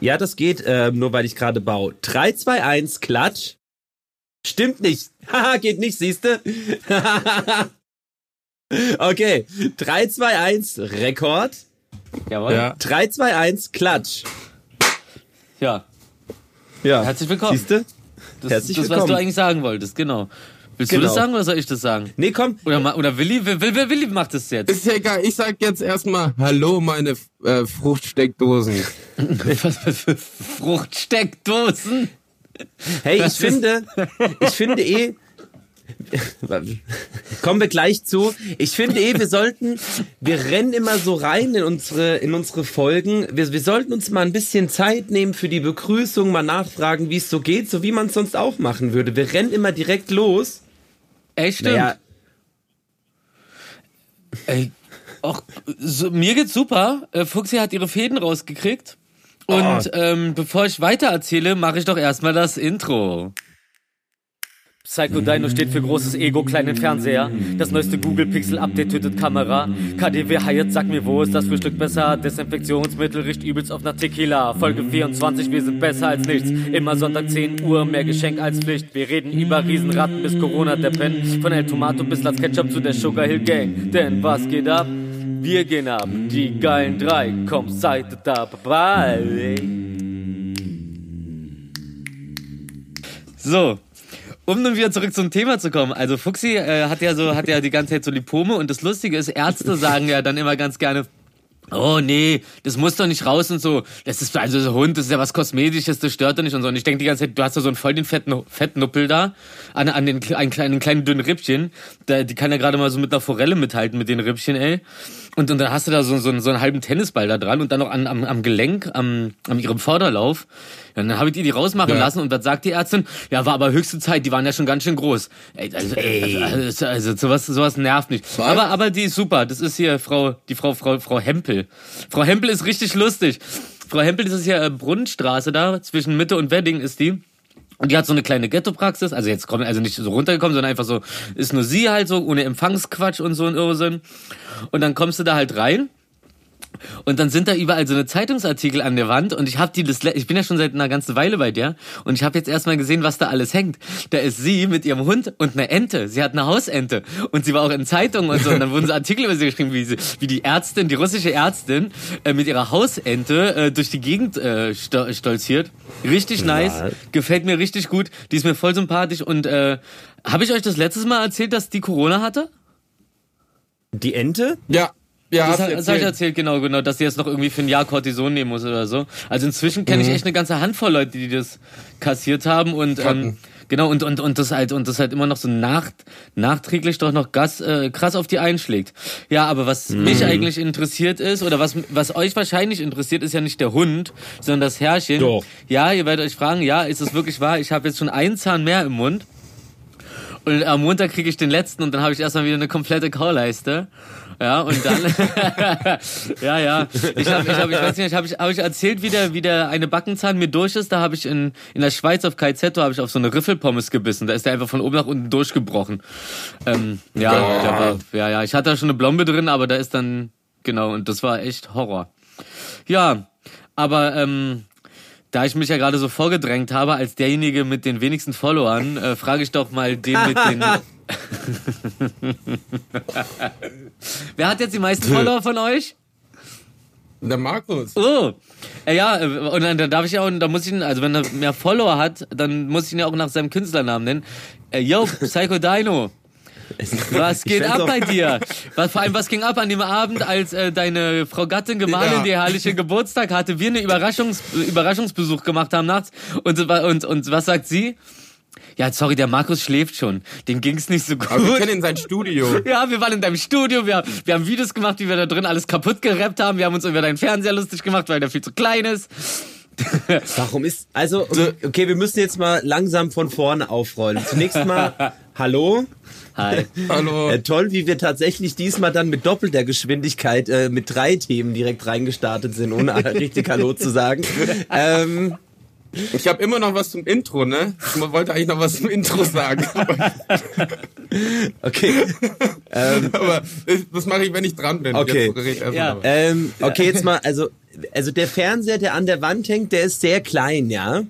Ja, das geht, äh, nur weil ich gerade baue. 3, 2, 1, Klatsch. Stimmt nicht. Haha, geht nicht, siehste. okay. 3, 2, 1, Rekord. Jawohl. Ja. 3, 2, 1, Klatsch. Ja. Ja. Herzlich willkommen. Siehste? Das, Herzlich das, was du eigentlich sagen wolltest, genau. Willst Genau. du das sagen oder soll ich das sagen? Nee, komm. Oder, oder Willi? Will, will, will, Willi macht das jetzt. Ist ja egal, ich sag jetzt erstmal Hallo, meine äh, Fruchtsteckdosen. Was für Fruchtsteckdosen? Hey, ich finde, ich finde eh, kommen wir gleich zu. Ich finde eh, wir sollten, wir rennen immer so rein in unsere, in unsere Folgen. Wir, wir sollten uns mal ein bisschen Zeit nehmen für die Begrüßung, mal nachfragen, wie es so geht, so wie man es sonst auch machen würde. Wir rennen immer direkt los. Echt stimmt. Naja, Ey, auch, so, mir geht's super. Äh, Fuxi hat ihre Fäden rausgekriegt. Und Oh. ähm, bevor ich weiter erzähle, mache ich doch erstmal das Intro. Psycho Dino steht für großes Ego, kleinen Fernseher. Das neueste Google Pixel Update tötet Kamera. KDW Hyatt, sag mir, wo ist das Frühstück besser? Desinfektionsmittel riecht übelst auf nach Tequila. Folge 24, wir sind besser als nichts. Immer Sonntag 10 Uhr, mehr Geschenk als Pflicht. Wir reden über Riesenratten bis Corona der Pen. Von El Tomato bis Las Ketchup zu der Sugar Hill Gang. Denn was geht ab? Wir gehen ab, die geilen drei, komm, seid dabei. So, um nun wieder zurück zum Thema zu kommen. Also Fuxi äh, hat ja so, hat ja die ganze Zeit so Lipome und das Lustige ist, Ärzte sagen ja dann immer ganz gerne, Oh nee, das muss doch nicht raus und so. Das ist also so Hund, das ist ja was Kosmetisches, das stört doch nicht und so. Und ich denke die ganze Zeit, du hast ja so einen voll den fetten Fettnuppel da an, an den einen kleinen, kleinen dünnen Rippchen. Da, die kann ja gerade mal so mit einer Forelle mithalten mit den Rippchen, ey. Und, und dann hast du da so, so, einen- so einen halben Tennisball da dran und dann noch an, am, am Gelenk, am, am ihrem Vorderlauf. Ja, dann habe ich die die rausmachen Ja. lassen und was sagt die Ärztin? Ja, war aber höchste Zeit, die waren ja schon ganz schön groß. Ey, also, also, also, also sowas, sowas nervt. Was? Aber, aber die ist super. Das ist hier Frau, die Frau, Frau, Frau Hempel. Frau Hempel ist richtig lustig. Frau Hempel, das ist hier äh, Brunnenstraße da, zwischen Mitte und Wedding ist die. Und die hat so eine kleine Ghetto-Praxis, also jetzt kommen, also nicht so runtergekommen, sondern einfach so, ist nur sie halt so, ohne Empfangsquatsch und so ein Irrsinn. Und dann kommst du da halt rein. Und dann sind da überall so eine Zeitungsartikel an der Wand und ich habe die das ich bin ja schon seit einer ganzen Weile bei der und ich habe jetzt erstmal gesehen, was da alles hängt. Da ist sie mit ihrem Hund und eine Ente. Sie hat eine Hausente und sie war auch in Zeitungen und so und dann wurden so Artikel über sie geschrieben, wie, sie, wie die Ärztin, die russische Ärztin äh, mit ihrer Hausente äh, durch die Gegend äh, sto stolziert. Richtig nice, Was? gefällt mir richtig gut. Die ist mir voll sympathisch und äh, habe ich euch das letztes Mal erzählt, dass die Corona hatte? die Ente? Ja, ja, Das, hast hat- das habe ich erzählt. genau, genau, dass sie jetzt noch irgendwie für ein Jahr Cortison nehmen muss oder so. Also inzwischen kenne Mhm. ich echt eine ganze Handvoll Leute, die das kassiert haben und ähm, Ratten. genau und und und das halt und das halt immer noch so nach, nachträglich doch noch Gas, äh, krass auf die einschlägt. Ja, aber was Mhm. mich eigentlich interessiert ist oder was was euch wahrscheinlich interessiert, ist ja nicht der Hund, sondern das Herrchen. Doch. Ja, ihr werdet euch fragen, ja, ist es wirklich wahr? Ich habe jetzt schon einen Zahn mehr im Mund. Und am Montag kriege ich den letzten und dann habe ich erstmal wieder eine komplette Kauleiste. Ja, und dann Ja, ja. Ich habe ich hab, ich weiß nicht, habe ich hab ich erzählt, wie der wie der eine Backenzahn mir durch ist, da habe ich in in der Schweiz auf KZ, da habe ich auf so eine Riffelpommes gebissen. Da ist der einfach von oben nach unten durchgebrochen. Ähm, ja, der war, ja, ja, ich hatte da schon eine Blombe drin, aber da ist dann genau und das war echt Horror. Ja, aber ähm, da ich mich ja gerade so vorgedrängt habe als derjenige mit den wenigsten Followern, äh, frage ich doch mal den mit den. Wer hat jetzt die meisten Follower von euch? Der Markus. Oh, äh, ja, äh, und dann, darf ich ja auch, da muss ich ihn, also wenn er mehr Follower hat, dann muss ich ihn ja auch nach seinem Künstlernamen nennen. Äh, yo, Psycho Dino. Was geht ab bei dir? Was, vor allem, was ging ab an dem Abend, als äh, deine Frau Gattin Gemahlin, Ja. die herrliche Geburtstag hatte, wir eine Überraschungs Überraschungsbesuch gemacht haben nachts und, und, und was sagt sie? Ja, sorry, der Markus schläft schon. Dem ging's nicht so gut. Aber wir kennen in sein Studio. Ja, wir waren in deinem Studio, wir, wir haben Videos gemacht, wie wir da drin alles kaputt gerappt haben. Wir haben uns über deinen Fernseher lustig gemacht, weil der viel zu klein ist. Warum ist, also, okay, okay, wir müssen jetzt mal langsam von vorne aufrollen. Zunächst mal, hallo. Hi. Hallo. Äh, toll, wie wir tatsächlich diesmal dann mit doppelter Geschwindigkeit äh, mit drei Themen direkt reingestartet sind, ohne richtig Hallo zu sagen. Ähm, Ich habe immer noch was zum Intro, ne? Ich wollte eigentlich noch was zum Intro sagen. Okay. ähm, aber das mache ich, wenn ich dran bin. Okay. Jetzt Ja. mal. Ähm, okay, jetzt mal, also also der Fernseher, der an der Wand hängt, der ist sehr klein, ja?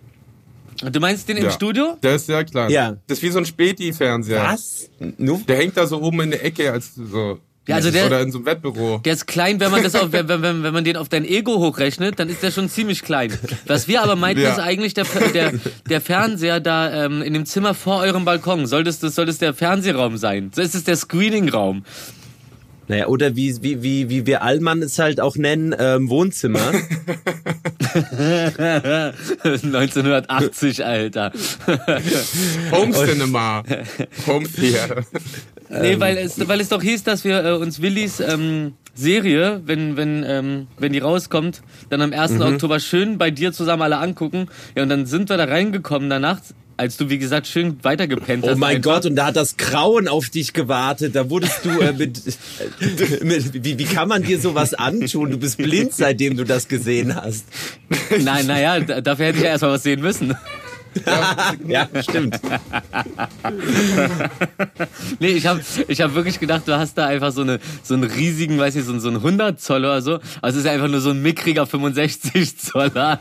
Du meinst den im Ja. Studio? Der ist sehr klein. Ja. Das ist wie so ein Späti-Fernseher. Was? Der hängt da so oben in der Ecke als so. Ja, also der- oder in so einem Wettbüro. Der ist klein, wenn man das auf, wenn, wenn, wenn man den auf dein Ego hochrechnet, dann ist der schon ziemlich klein. Was wir aber meinten, Ja. ist eigentlich der, der, der Fernseher da ähm, in dem Zimmer vor eurem Balkon. Soll das, das, soll das der Fernsehraum sein? So ist es der Screeningraum. Naja, oder wie, wie, wie, wie wir Allmann es halt auch nennen, ähm, Wohnzimmer. 1980, Alter. Home Cinema. Home Theater. Nee, weil es, weil es doch hieß, dass wir äh, uns Willis ähm, Serie, wenn, wenn, ähm, wenn die rauskommt, dann am 1. Oktober schön bei dir zusammen alle angucken. Ja, und dann sind wir da reingekommen danach, als du, wie gesagt, schön weitergepennt hast. Oh mein einfach. Gott, und da hat das Grauen auf dich gewartet. Da wurdest du äh, mit, äh, mit wie, wie kann man dir sowas antun? Du bist blind, seitdem du das gesehen hast. Nein, naja, da- dafür hätte ich ja erstmal was sehen müssen. Ja, stimmt. Nee, ich habe ich hab wirklich gedacht, du hast da einfach so, eine, so einen riesigen, weiß ich, so, einen- so einen 100 Zoll oder so. Also es ist einfach nur so ein mickriger 65 Zoller.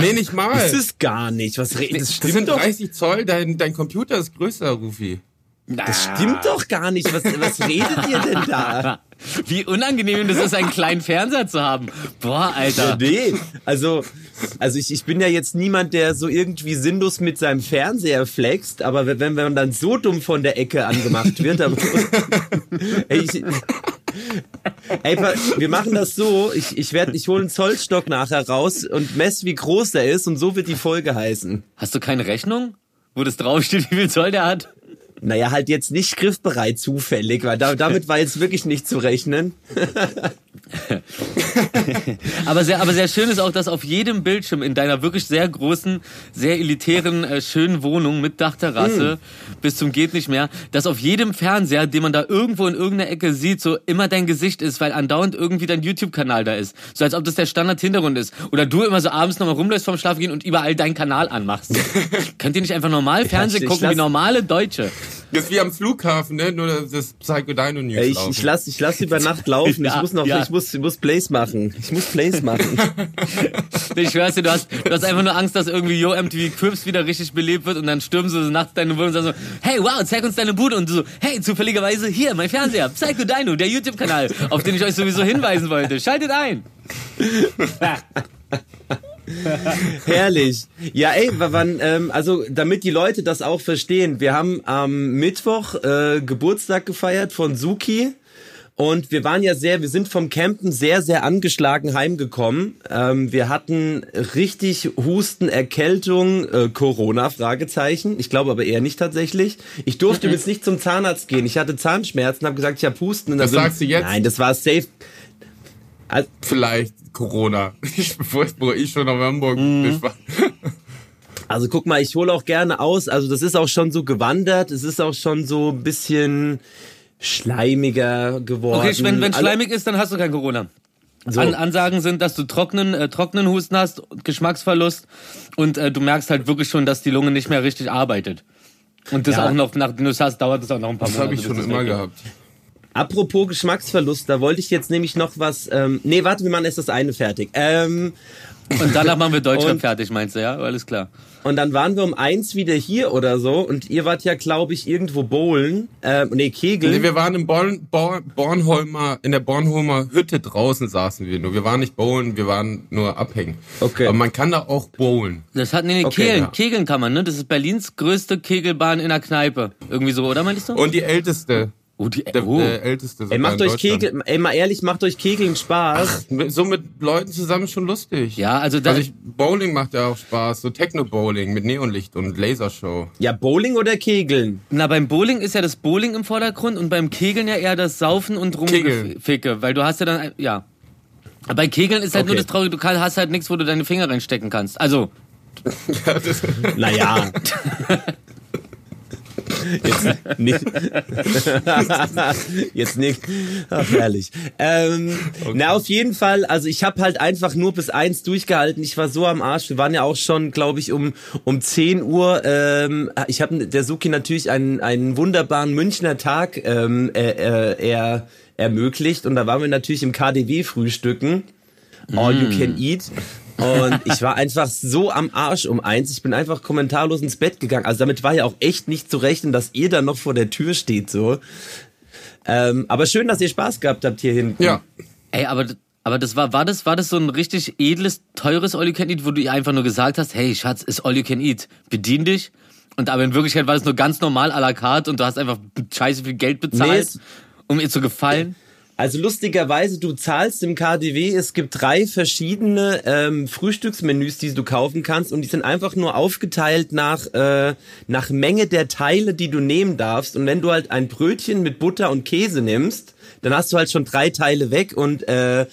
Nee, nicht mal. Das ist gar nicht. Was re- das Das stimmt sind doch. 30 Zoll, dein, dein Computer ist größer, Rufi. Das stimmt doch gar nicht. Was, was redet ihr denn da? Wie unangenehm das ist, einen kleinen Fernseher zu haben. Boah, Alter. Nee, also, also ich, ich bin ja jetzt niemand, der so irgendwie sinnlos mit seinem Fernseher flext, aber wenn, wenn man dann so dumm von der Ecke angemacht wird, dann, ey, ich, ey, wir machen das so, ich, ich werde, ich hole einen Zollstock nachher raus und mess, wie groß der ist und so wird die Folge heißen. Hast du keine Rechnung? Wo das draufsteht, wie viel Zoll der hat? Naja, halt jetzt nicht griffbereit zufällig, weil da, damit war jetzt wirklich nicht zu rechnen. Aber sehr, aber sehr schön ist auch, dass auf jedem Bildschirm in deiner wirklich sehr großen, sehr elitären, äh, schönen Wohnung mit Dachterrasse bis zum geht nicht mehr, dass auf jedem Fernseher, den man da irgendwo in irgendeiner Ecke sieht, so immer dein Gesicht ist, weil andauernd irgendwie dein YouTube-Kanal da ist. So als ob das der Standard-Hintergrund ist. Oder du immer so abends nochmal rumläufst vorm Schlafen gehen und überall deinen Kanal anmachst. Könnt ihr nicht einfach normal Fernsehen ich gucken, wie normale Deutsche? Das ist wie am Flughafen, ne? Nur das Psycho Dino News ich, ich lass, ich lass über Nacht laufen. Ja, ich muss noch, ja. Ich muss, ich muss Plays machen. Ich muss Plays machen. Ich schwör's dir, du hast, du hast einfach nur Angst, dass irgendwie Yo MTV Crips wieder richtig belebt wird und dann stürmen sie so nachts deine Wohnung und sagen so, hey, wow, zeig uns deine Bude und du so, hey, zufälligerweise hier, mein Fernseher, Psycho Dino, der YouTube-Kanal, auf den ich euch sowieso hinweisen wollte. Schaltet ein. Herrlich. Ja, ey, wann, ähm, also damit die Leute das auch verstehen, wir haben am Mittwoch äh, Geburtstag gefeiert von Suki. Und wir waren ja sehr, wir sind vom Campen sehr, sehr angeschlagen heimgekommen. Ähm, wir hatten richtig Husten, Erkältung, äh, Corona, Fragezeichen. Ich glaube aber eher nicht tatsächlich. Ich durfte jetzt nicht zum Zahnarzt gehen. Ich hatte Zahnschmerzen, habe gesagt, ich habe Husten. Und Das sagst du jetzt? Nein, das war safe. Also, Vielleicht Corona. Ich, bevor ich schon nach Hamburg war. Also guck mal, ich hole auch gerne aus. Also das ist auch schon so gewandert. Es ist auch schon so ein bisschen schleimiger geworden. Okay, wenn, wenn schleimig ist, dann hast du kein Corona. So. An, Ansagen sind, dass du trockenen, äh, trockenen Husten hast, Geschmacksverlust und äh, du merkst halt wirklich schon, dass die Lunge nicht mehr richtig arbeitet. Und das Ja. auch noch, nachdem du es hast, dauert das auch noch ein paar Das Monate. habe ich schon das immer gehabt. Apropos Geschmacksverlust, da wollte ich jetzt nämlich noch was. Ähm, nee, warte, wir machen erst das eine fertig. Ähm, Und danach machen wir Deutschland fertig, meinst du, ja? Alles klar. und dann waren wir um eins wieder hier oder so. Und ihr wart ja, glaube ich, irgendwo bowlen. Ähm, nee, Kegeln. Nee, wir waren im Born, Born, Bornholmer, in der Bornholmer Hütte draußen saßen wir nur. Wir waren nicht bowlen, wir waren nur abhängen. Okay. Aber man kann da auch bowlen. Das hat, nee, nee, Okay, Kegeln, ja. Kegeln kann man, ne? Das ist Berlins größte Kegelbahn in der Kneipe. Irgendwie so, oder meinst du? Und die älteste. Oh, die, Der oh. äh, älteste ey, macht euch. Kegel, ey, mal ehrlich, macht euch Kegeln Spaß. Mit- So mit Leuten zusammen schon lustig. Ja, also da, Also ich, Bowling macht ja auch Spaß, so Techno-Bowling mit Neonlicht und Lasershow. Ja, Bowling oder Kegeln? na, beim Bowling ist ja das Bowling im Vordergrund und beim Kegeln ja eher das Saufen und Kegeln. Rumgeficke, weil du hast ja dann, ja. Bei Kegeln ist halt nur Okay. das Traurige, du hast halt nichts, wo du deine Finger reinstecken kannst. Also, Naja. Jetzt nicht. Jetzt nicht. Ach, herrlich. Ähm, Na, auf jeden Fall, also ich habe halt einfach nur bis eins durchgehalten. Ich war so am Arsch. Wir waren ja auch schon, glaube ich, um, um 10 Uhr. Ähm, ich habe der Suki natürlich einen, einen wunderbaren Münchner Tag ähm, äh, äh, er, ermöglicht. Und da waren wir natürlich im KDW frühstücken. All You Can Eat. Und ich war einfach so am Arsch um eins. Ich bin einfach kommentarlos ins Bett gegangen. Also damit war ja auch echt nicht zu rechnen, dass ihr da noch vor der Tür steht so. Ähm, aber schön, dass ihr Spaß gehabt habt hier hinten. Ja. Ey, aber, aber das war, war das, war das so ein richtig edles, teures All You Can Eat, wo du ihr einfach nur gesagt hast, hey Schatz, ist All You Can Eat, bedien dich. Und aber in Wirklichkeit war das nur ganz normal à la carte und du hast einfach scheiße viel Geld bezahlt, Nee, um ihr zu gefallen. Also lustigerweise, du zahlst im KDW, es gibt drei verschiedene ähm, Frühstücksmenüs, die du kaufen kannst und die sind einfach nur aufgeteilt nach, äh, nach Menge der Teile, die du nehmen darfst. Und wenn du halt ein Brötchen mit Butter und Käse nimmst, dann hast du halt schon drei Teile weg und äh,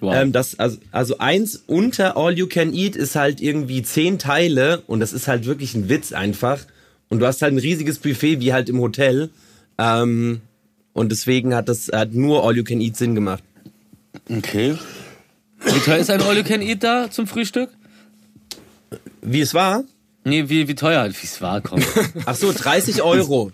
Wow. ähm, das, also, also eins unter All You Can Eat ist halt irgendwie zehn Teile und das ist halt wirklich ein Witz einfach. Und du hast halt ein riesiges Buffet wie halt im Hotel. Ähm, und deswegen hat das hat nur All You Can Eat Sinn gemacht. Okay. Wie teuer ist ein All You Can Eat da zum Frühstück? Wie es war? Nee, wie, wie teuer wie es war, komm. Ach so, 30 Euro.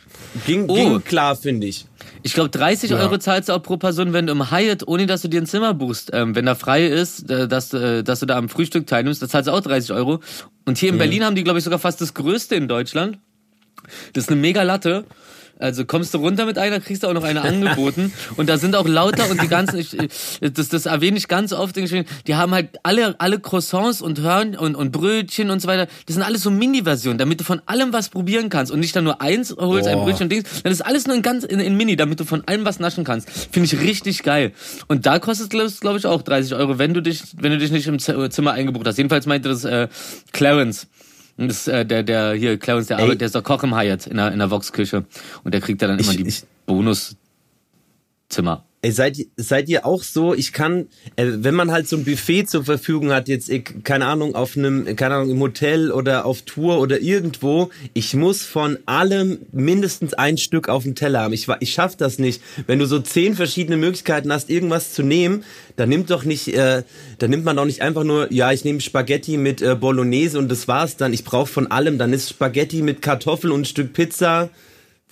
Ging, Oh. ging klar, finde ich. Ich glaube, 30 Ja. Euro zahlst du auch pro Person, wenn du im Hyatt, ohne dass du dir ein Zimmer buchst, ähm, wenn da frei ist, äh, dass, du, äh, dass du da am Frühstück teilnimmst, da zahlst du auch 30 Euro. Und hier in Berlin haben die, glaube ich, sogar fast das größte in Deutschland. Das ist eine mega Latte. Also kommst du runter mit einer, kriegst du auch noch eine angeboten. Und da sind auch lauter und die ganzen, ich, das, das erwähne ich ganz oft, die haben halt alle, alle Croissants und Hörn und, und Brötchen und so weiter. Das sind alles so Mini-Versionen, damit du von allem was probieren kannst und nicht dann nur eins holst, ein Boah. Brötchen und Dings. Dann ist alles nur in ganz, in, in Mini, damit du von allem was naschen kannst. Finde ich richtig geil. Und da kostet es, glaube ich, auch 30 Euro, wenn du dich, wenn du dich nicht im Zimmer eingebucht hast. Jedenfalls meinte das, äh, Clarence. Und Das, äh, der, der, hier, Clarence, der Ey. arbeitet, der ist doch Koch im Hyatt in der, in der Vox-Küche. Und der kriegt da dann immer Ich- die ich- Bonuszimmer. Ey, seid, ihr- seid ihr auch so, ich kann, äh, wenn man halt so ein Buffet zur Verfügung hat, jetzt, ich, keine Ahnung, auf einem, keine Ahnung, im Hotel oder auf Tour oder irgendwo, ich muss von allem mindestens ein Stück auf dem Teller haben. Ich, ich schaff das nicht. Wenn du so zehn verschiedene Möglichkeiten hast, irgendwas zu nehmen, dann nimmt doch nicht, äh, dann nimmt man doch nicht einfach nur, ja, ich nehme Spaghetti mit äh, Bolognese und das war's dann. Ich brauche von allem, dann ist Spaghetti mit Kartoffel und ein Stück Pizza.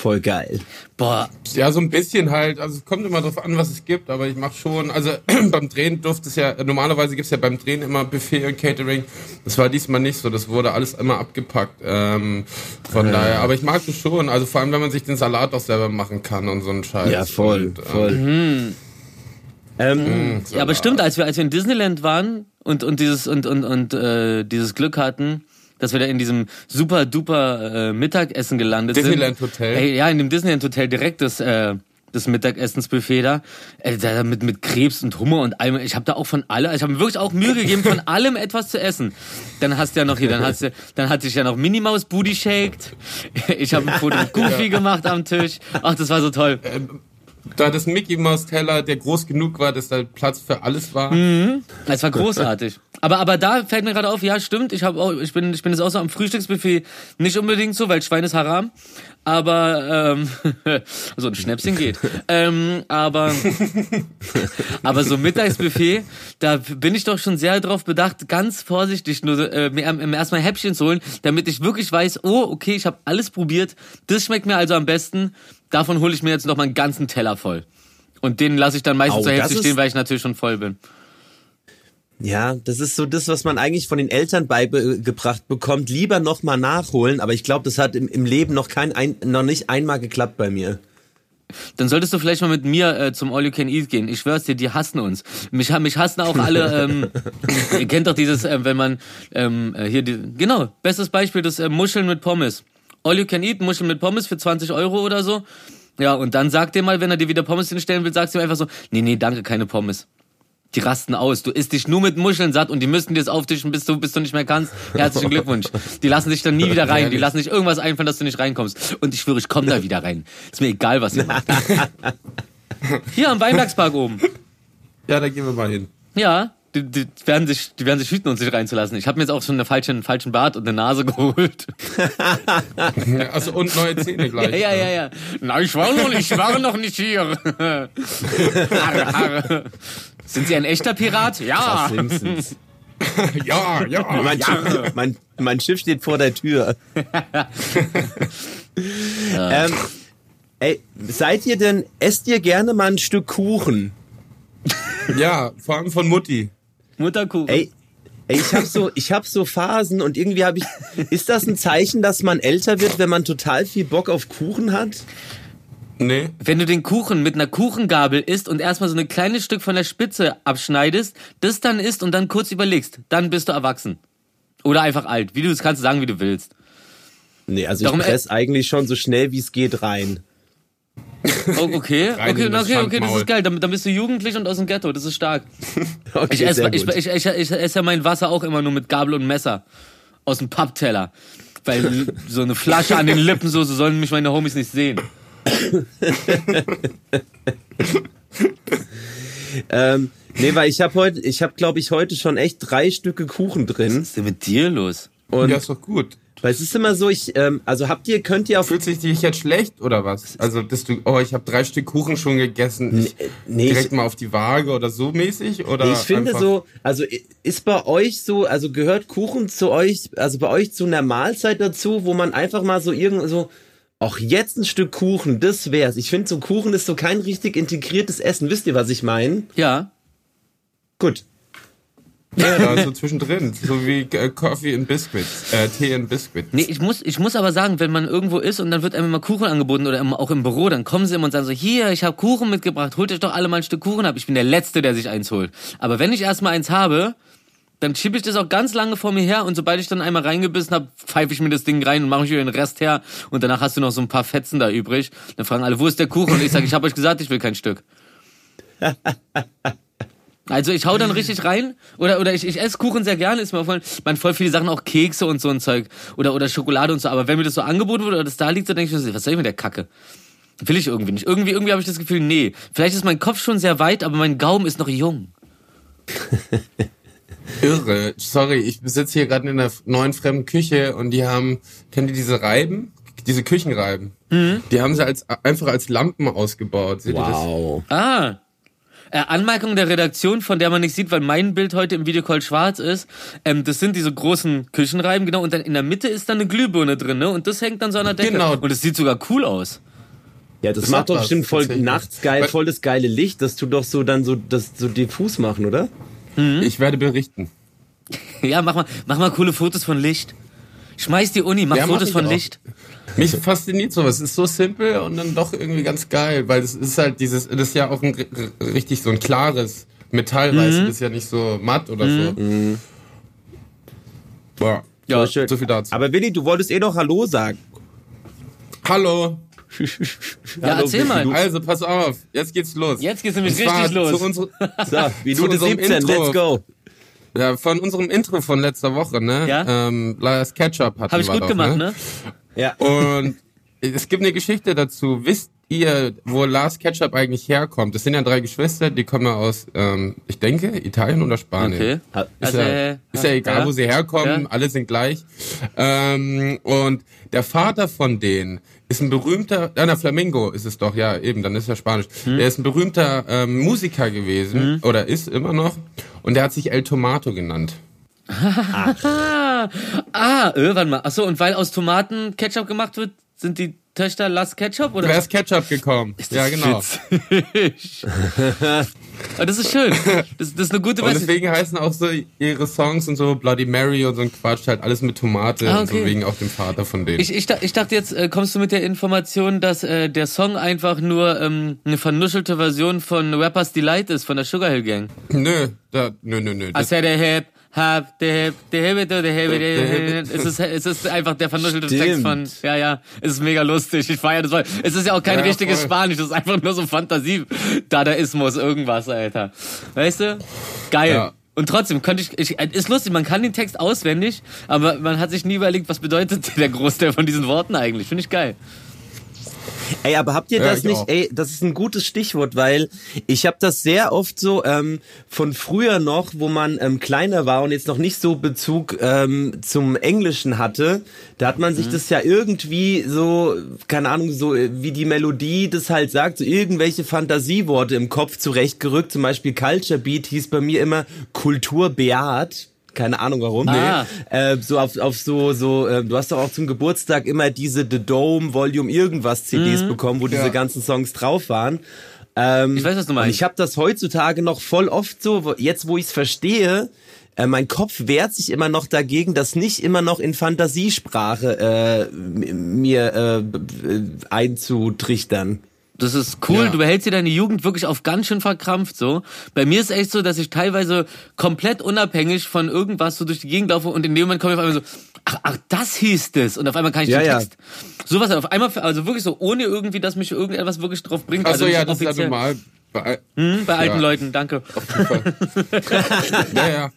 Voll geil. Boah, Ja, so ein bisschen halt. Also es kommt immer drauf an, was es gibt, aber ich mach schon. Also beim Drehen durfte es ja, normalerweise gibt's ja beim Drehen immer Buffet und Catering. Das war diesmal nicht so. Das wurde alles immer abgepackt. Ähm, von daher, aber ich mag es schon. Also vor allem, wenn man sich den Salat auch selber machen kann und so einen Scheiß. Ja, voll, und, ähm, voll. Ähm, Ja, aber stimmt, als wir, als wir in Disneyland waren und, und dieses, und, und, und, äh, dieses Glück hatten, dass wir da in diesem super duper äh, Mittagessen gelandet Disneyland sind. Hotel? Ey, ja, in dem Disneyland Hotel direkt das, äh, das Mittagessensbuffet da, äh, da mit, mit Krebs und Hummer und allem. Ich habe da auch von allem, ich habe mir wirklich auch Mühe gegeben, von allem etwas zu essen. Dann hast du ja noch hier, dann hast du, dann hatte ich ja noch Minnie Maus Booty shaked. Ich habe ein Foto mit Goofy gemacht am Tisch. Ach, das war so toll. Da das Mickey Mouse Teller, der groß genug war, dass da Platz für alles war. Es war großartig. Aber, aber da fällt mir gerade auf, ja, stimmt, ich, hab auch, ich, bin, ich bin jetzt auch so am Frühstücksbuffet nicht unbedingt so, weil Schwein ist Haram. Aber, ähm, so ein Schnäpschen geht. ähm, aber, aber so Mittagsbuffet, da bin ich doch schon sehr drauf bedacht, ganz vorsichtig nur äh, mir, mir erstmal Häppchen zu holen, damit ich wirklich weiß, oh, okay, ich habe alles probiert, das schmeckt mir also am besten, davon hole ich mir jetzt noch mal einen ganzen Teller voll. Und den lasse ich dann meistens Au, zur Hälfte stehen, weil ich natürlich schon voll bin. Ja, das ist so das, was man eigentlich von den Eltern beigebracht bekommt. Lieber nochmal nachholen, aber ich glaube, das hat im, im Leben noch kein ein, noch nicht einmal geklappt bei mir. Dann solltest du vielleicht mal mit mir äh, zum All You Can Eat gehen. Ich schwör's dir, die hassen uns. Mich, mich hassen auch alle. Ähm, ihr kennt doch dieses, äh, wenn man ähm, äh, hier die, genau bestes Beispiel das äh, Muscheln mit Pommes. All You Can Eat Muscheln mit Pommes für 20 Euro oder so. Ja und dann sag dir mal, wenn er dir wieder Pommes hinstellen will, sagst du ihm einfach so, nee nee danke keine Pommes. Die rasten aus. Du isst dich nur mit Muscheln satt und die müssen dir es auftischen, bis du, bis du nicht mehr kannst. Herzlichen Glückwunsch. Die lassen dich dann nie wieder rein. Die lassen dich irgendwas einfallen, dass du nicht reinkommst. Und ich schwöre, ich komme da wieder rein. Ist mir egal, was ihr macht. Hier am Weinbergspark oben. Ja, da gehen wir mal hin. Ja, die, die, werden sich, die werden sich hüten, uns nicht reinzulassen. Ich habe mir jetzt auch schon einen falschen, falschen Bart und eine Nase geholt. Ja, Also und neue Zähne gleich. Ja, ja, ja. Nein, ich war noch nicht, ich war noch nicht hier. Harre, harre. Sind Sie ein echter Pirat? Ja. Simpsons. Ja, ja. Mein, Schiff, mein, mein Schiff steht vor der Tür. ähm, ey, seid ihr denn, esst ihr gerne mal ein Stück Kuchen? Ja, vor allem von Mutti. Mutterkuchen. Ey, ey, ich habe so, ich habe so Phasen und irgendwie habe ich. Ist das ein Zeichen, dass man älter wird, wenn man total viel Bock auf Kuchen hat? Nee. Wenn du den Kuchen mit einer Kuchengabel isst und erstmal so ein kleines Stück von der Spitze abschneidest, das dann isst und dann kurz überlegst, dann bist du erwachsen. Oder einfach alt. Wie du das kannst du sagen, wie du willst. Nee, also Darum- ich press eigentlich schon so schnell wie es geht rein. Oh, okay, Rein okay, okay, okay, das ist geil. Dann, dann bist du jugendlich und aus dem Ghetto. Das ist stark. Okay, Ich esse, ich, ich, ich, ich esse ja mein Wasser auch immer nur mit Gabel und Messer. Aus dem Pappteller. Weil so eine Flasche an den Lippen, so, so sollen mich meine Homies nicht sehen. Ähm, nee, weil ich habe heute, ich habe glaube ich heute schon echt drei Stücke Kuchen drin. Was ist denn mit dir los? Und ja, ist doch gut. weil es ist immer so, ich, ähm, also habt ihr, könnt ihr auf Fühlt sich dich jetzt schlecht oder was? Also, dass du, oh, ich habe drei Stück Kuchen schon gegessen. Ich, nee, direkt ich- mal auf die Waage oder so mäßig? Oder ich finde einfach- so, also ist bei euch so, also gehört Kuchen zu euch, also bei euch zu einer Mahlzeit dazu, wo man einfach mal so irgend so, auch jetzt ein Stück Kuchen, das wär's. Ich finde so Kuchen ist so kein richtig integriertes Essen. Wisst ihr, was ich meine? Ja. Gut. Ja, da so zwischendrin. So wie äh, Coffee and Biscuits. Äh, Tee and Biscuits. Nee, ich muss, ich muss aber sagen, wenn man irgendwo ist und dann wird einem immer Kuchen angeboten oder auch im Büro, dann kommen sie immer und sagen so, hier, ich habe Kuchen mitgebracht, holt euch doch alle mal ein Stück Kuchen ab. Ich bin der Letzte, der sich eins holt. Aber wenn ich erstmal eins habe, dann schiebe ich das auch ganz lange vor mir her und sobald ich dann einmal reingebissen habe, pfeife ich mir das Ding rein und mache ich mir den Rest her und danach hast du noch so ein paar Fetzen da übrig. Dann fragen alle, wo ist der Kuchen? Und ich sage, ich habe euch gesagt, ich will kein Stück. Also ich hau dann richtig rein oder oder ich, ich esse Kuchen sehr gerne, ist mir aufgefallen. Man voll viele Sachen auch Kekse und so ein Zeug oder oder Schokolade und so, aber wenn mir das so angeboten wird oder das da liegt, dann denke ich was soll ich mit der Kacke? Will ich irgendwie nicht. Irgendwie irgendwie habe ich das Gefühl, nee, vielleicht ist mein Kopf schon sehr weit, aber mein Gaumen ist noch jung. Irre. Sorry, ich sitze hier gerade in einer neuen fremden Küche und die haben, kennt ihr diese Reiben? Diese Küchenreiben. Mhm. Die haben sie als einfach als Lampen ausgebaut. Seht ihr das? Wow. Ah. Äh, Anmerkung der Redaktion, von der man nicht sieht, weil mein Bild heute im Videocall schwarz ist. Ähm, das sind diese großen Küchenreiben, genau. Und dann in der Mitte ist dann eine Glühbirne drin, ne? Und das hängt dann so an der Decke. Genau. Und es sieht sogar cool aus. Ja, das, Das macht doch bestimmt voll nachts geil, voll das geile Licht. Das tut doch so dann so das so diffus machen, oder? Ich werde berichten. Ja, mach mal, mach mal coole Fotos von Licht. Schmeiß die Uni, mach Ja, mach Fotos ich von auch. Licht. Mich fasziniert sowas. Es ist so simpel und dann doch irgendwie ganz geil, weil es ist halt dieses, das ist ja auch ein ri- ri- richtig so ein klares Metall, weißt Mhm. ist ja nicht so matt oder so. Ja. Ja, Voll schön. so viel dazu. Aber Willi, du wolltest eh noch Hallo sagen. Hallo. Ja, erzähl mal. Also, pass auf. Jetzt geht's los. Jetzt geht's nämlich richtig los. Zu unser, So, Minute unserem 17, Intro. let's go. ja, von unserem Intro von letzter Woche, ne? Ja. Ähm, Last Ketchup hatten Hab ich gut doch, gemacht, ne? Ja. Und es gibt eine Geschichte dazu. Wisst ihr, wo Lars Ketchup eigentlich herkommt? Das sind ja drei Geschwister, die kommen ja aus, ähm, ich denke, Italien oder Spanien. Okay. Ist, Also, ja, äh, ist ja egal, ja. wo sie herkommen, Ja. alle sind gleich. Ähm, und der Vater von denen ist ein berühmter, ja, na, Flamingo ist es doch, ja, eben, dann ist er Spanisch. Hm. Der ist ein berühmter ähm, Musiker gewesen, oder ist immer noch, und der hat sich El Tomato genannt. Ah, ah, warte mal. Achso, und weil aus Tomaten Ketchup gemacht wird, sind die Töchter Las Ketchup oder? Ist Ketchup gekommen? ja, genau. Aber das ist schön. Das, das ist eine gute Und Message. deswegen heißen auch so ihre Songs und so Bloody Mary und so ein Quatsch halt alles mit Tomate Ah, und so okay. wegen auch dem Vater von denen. Ich, ich, ich dachte jetzt, äh, kommst du mit der Information, dass äh, der Song einfach nur ähm, eine vernuschelte Version von Rappers Delight ist, von der Sugar Hill Gang. nö, da, nö, nö, nö. I said a hip, hab, hip, the hip, the hip, the hip. Es ist, es ist einfach der vernuschelte. Text von, ja, ja, es ist mega lustig. Ich feiere das voll. Es ist ja auch kein Ja, richtiges voll. Spanisch, das ist einfach nur so Fantasie, Dadaismus, irgendwas, Alter. Weißt du? Geil. Ja. Und trotzdem könnte ich, ich, ist lustig, man kann den Text auswendig, aber man hat sich nie überlegt, was bedeutet der Großteil von diesen Worten eigentlich. Finde ich geil. Ey, aber habt ihr Ja, das ich nicht? auch. Ey, das ist ein gutes Stichwort, weil ich habe das sehr oft so ähm, von früher noch, wo man ähm, kleiner war und jetzt noch nicht so Bezug ähm, zum Englischen hatte. Da hat man sich Mhm. das ja irgendwie so, keine Ahnung, so äh, wie die Melodie das halt sagt, so irgendwelche Fantasieworte im Kopf zurechtgerückt. Zum Beispiel Culture Beat hieß bei mir immer Kultur Beat. Keine Ahnung warum. Ah. Äh, so auf, auf so, so, äh, du hast doch auch zum Geburtstag immer diese The Dome Volume irgendwas CDs bekommen, wo diese Ja. ganzen Songs drauf waren. Ähm, Ich weiß, was du Und meinst. ich habe das heutzutage noch voll oft so, jetzt wo ich es verstehe, äh, mein Kopf wehrt sich immer noch dagegen, das nicht immer noch in Fantasiesprache äh, mir äh, einzutrichtern. Das ist cool. Ja. Du behältst dir deine Jugend wirklich auf ganz schön verkrampft so. Bei mir ist echt so, dass ich teilweise komplett unabhängig von irgendwas so durch die Gegend laufe und in dem Moment komme ich auf einmal so, ach, ach das hieß das und auf einmal kann ich Ja, den ja. Text. Sowas halt auf einmal, also wirklich so, ohne irgendwie, dass mich irgendetwas wirklich drauf bringt. Achso, also ja, das ist ja normal. Bei, Hm, bei alten Ja. Leuten, danke. ja, ja.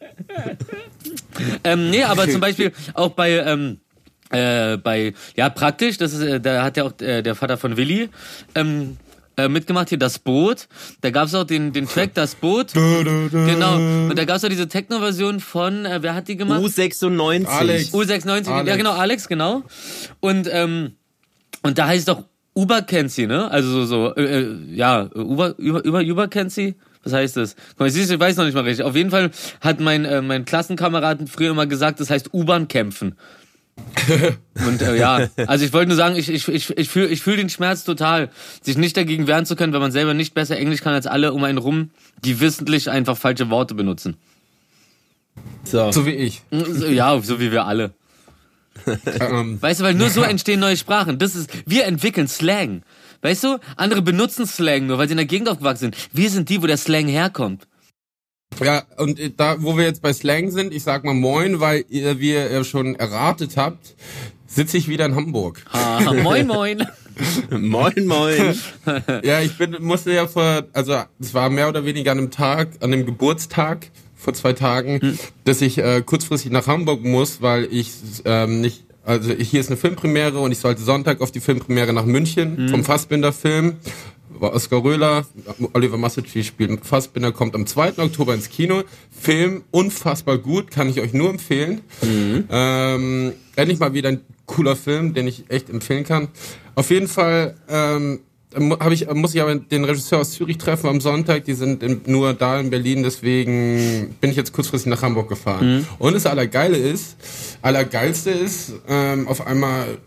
Ähm, nee, aber zum Beispiel auch bei, ähm, äh, bei, ja, praktisch, das ist, äh, da hat ja auch äh, der Vater von Willi ähm, äh, mitgemacht hier, das Boot. Da gab's auch den, den Track, das Boot. Genau. Und da gab's auch diese Techno-Version von, äh, wer hat die gemacht? U96. Alex. U96, ja Alex. genau, Alex, genau. Und, ähm, und da heißt doch Uber kennt sie, ne? Also so, so äh, ja, Uber, über, über, Uber kennt sie? Was heißt das? Guck mal, siehst du, ich weiß noch nicht mal richtig. Auf jeden Fall hat mein, äh, mein Klassenkameraden früher immer gesagt, das heißt U-Bahn kämpfen. Und äh, ja, also ich wollte nur sagen, ich, ich, ich, ich fühle ich fühl den Schmerz total, sich nicht dagegen wehren zu können, wenn man selber nicht besser Englisch kann als alle um einen rum, die wissentlich einfach falsche Worte benutzen. So. So wie ich. Ja, so wie wir alle. Ähm, Weißt du, weil nur so entstehen neue Sprachen. Das ist, wir entwickeln Slang. Weißt du, andere benutzen Slang nur, weil sie in der Gegend aufgewachsen sind. Wir sind die, wo der Slang herkommt. Ja, und äh, da, wo wir jetzt bei Slang sind, ich sag mal Moin, weil ihr, wie ihr schon erratet habt, sitze ich wieder in Hamburg. Ah, moin, moin. Moin, moin. Ja, ich bin, musste ja vor, also es war mehr oder weniger an einem Tag, an dem Geburtstag vor zwei Tagen, dass ich äh, kurzfristig nach Hamburg muss, weil ich ähm, nicht, also hier ist eine Filmpremiere und ich sollte Sonntag auf die Filmpremiere nach München vom Fassbinder-Film. War Oskar Röhler, Oliver Massucci spielt Fassbinder, kommt am 2. Oktober ins Kino. Film unfassbar gut, kann ich euch nur empfehlen. Ähm, endlich mal wieder ein cooler Film, den ich echt empfehlen kann. Auf jeden Fall ähm, hab ich, muss ich aber den Regisseur aus Zürich treffen am Sonntag. Die sind in, nur da in Berlin, deswegen bin ich jetzt kurzfristig nach Hamburg gefahren. Und das Allergeile ist, Allergeilste ist, ähm, auf einmal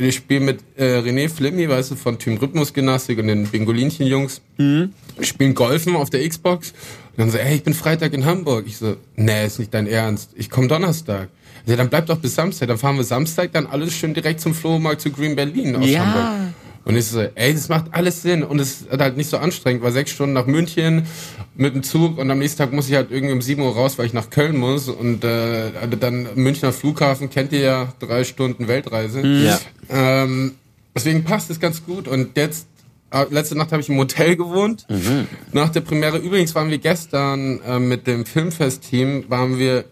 ich spiele mit äh, René Flimmy, weißt du, von Team Rhythmusgymnastik und den Bingolinchen-Jungs. Wir spielen Golfen auf der Xbox. Und dann so, ey, ich bin Freitag in Hamburg. Ich so, nee, ist nicht dein Ernst. Ich komme Donnerstag. Ja, dann bleib doch bis Samstag. Dann fahren wir Samstag dann alles schön direkt zum Flohmarkt zu Green Berlin aus Ja. Hamburg. Und ich so, ey, das macht alles Sinn und es ist halt nicht so anstrengend, weil sechs Stunden nach München mit dem Zug und am nächsten Tag muss ich halt irgendwie um 7 Uhr raus, weil ich nach Köln muss und äh, dann Münchner Flughafen, kennt ihr ja, drei Stunden Weltreise. Ja. Ähm, deswegen passt es ganz gut und jetzt äh, Letzte Nacht habe ich im Hotel gewohnt. Nach der Premiere. Übrigens waren wir gestern äh, mit dem Filmfest-Team, waren wir,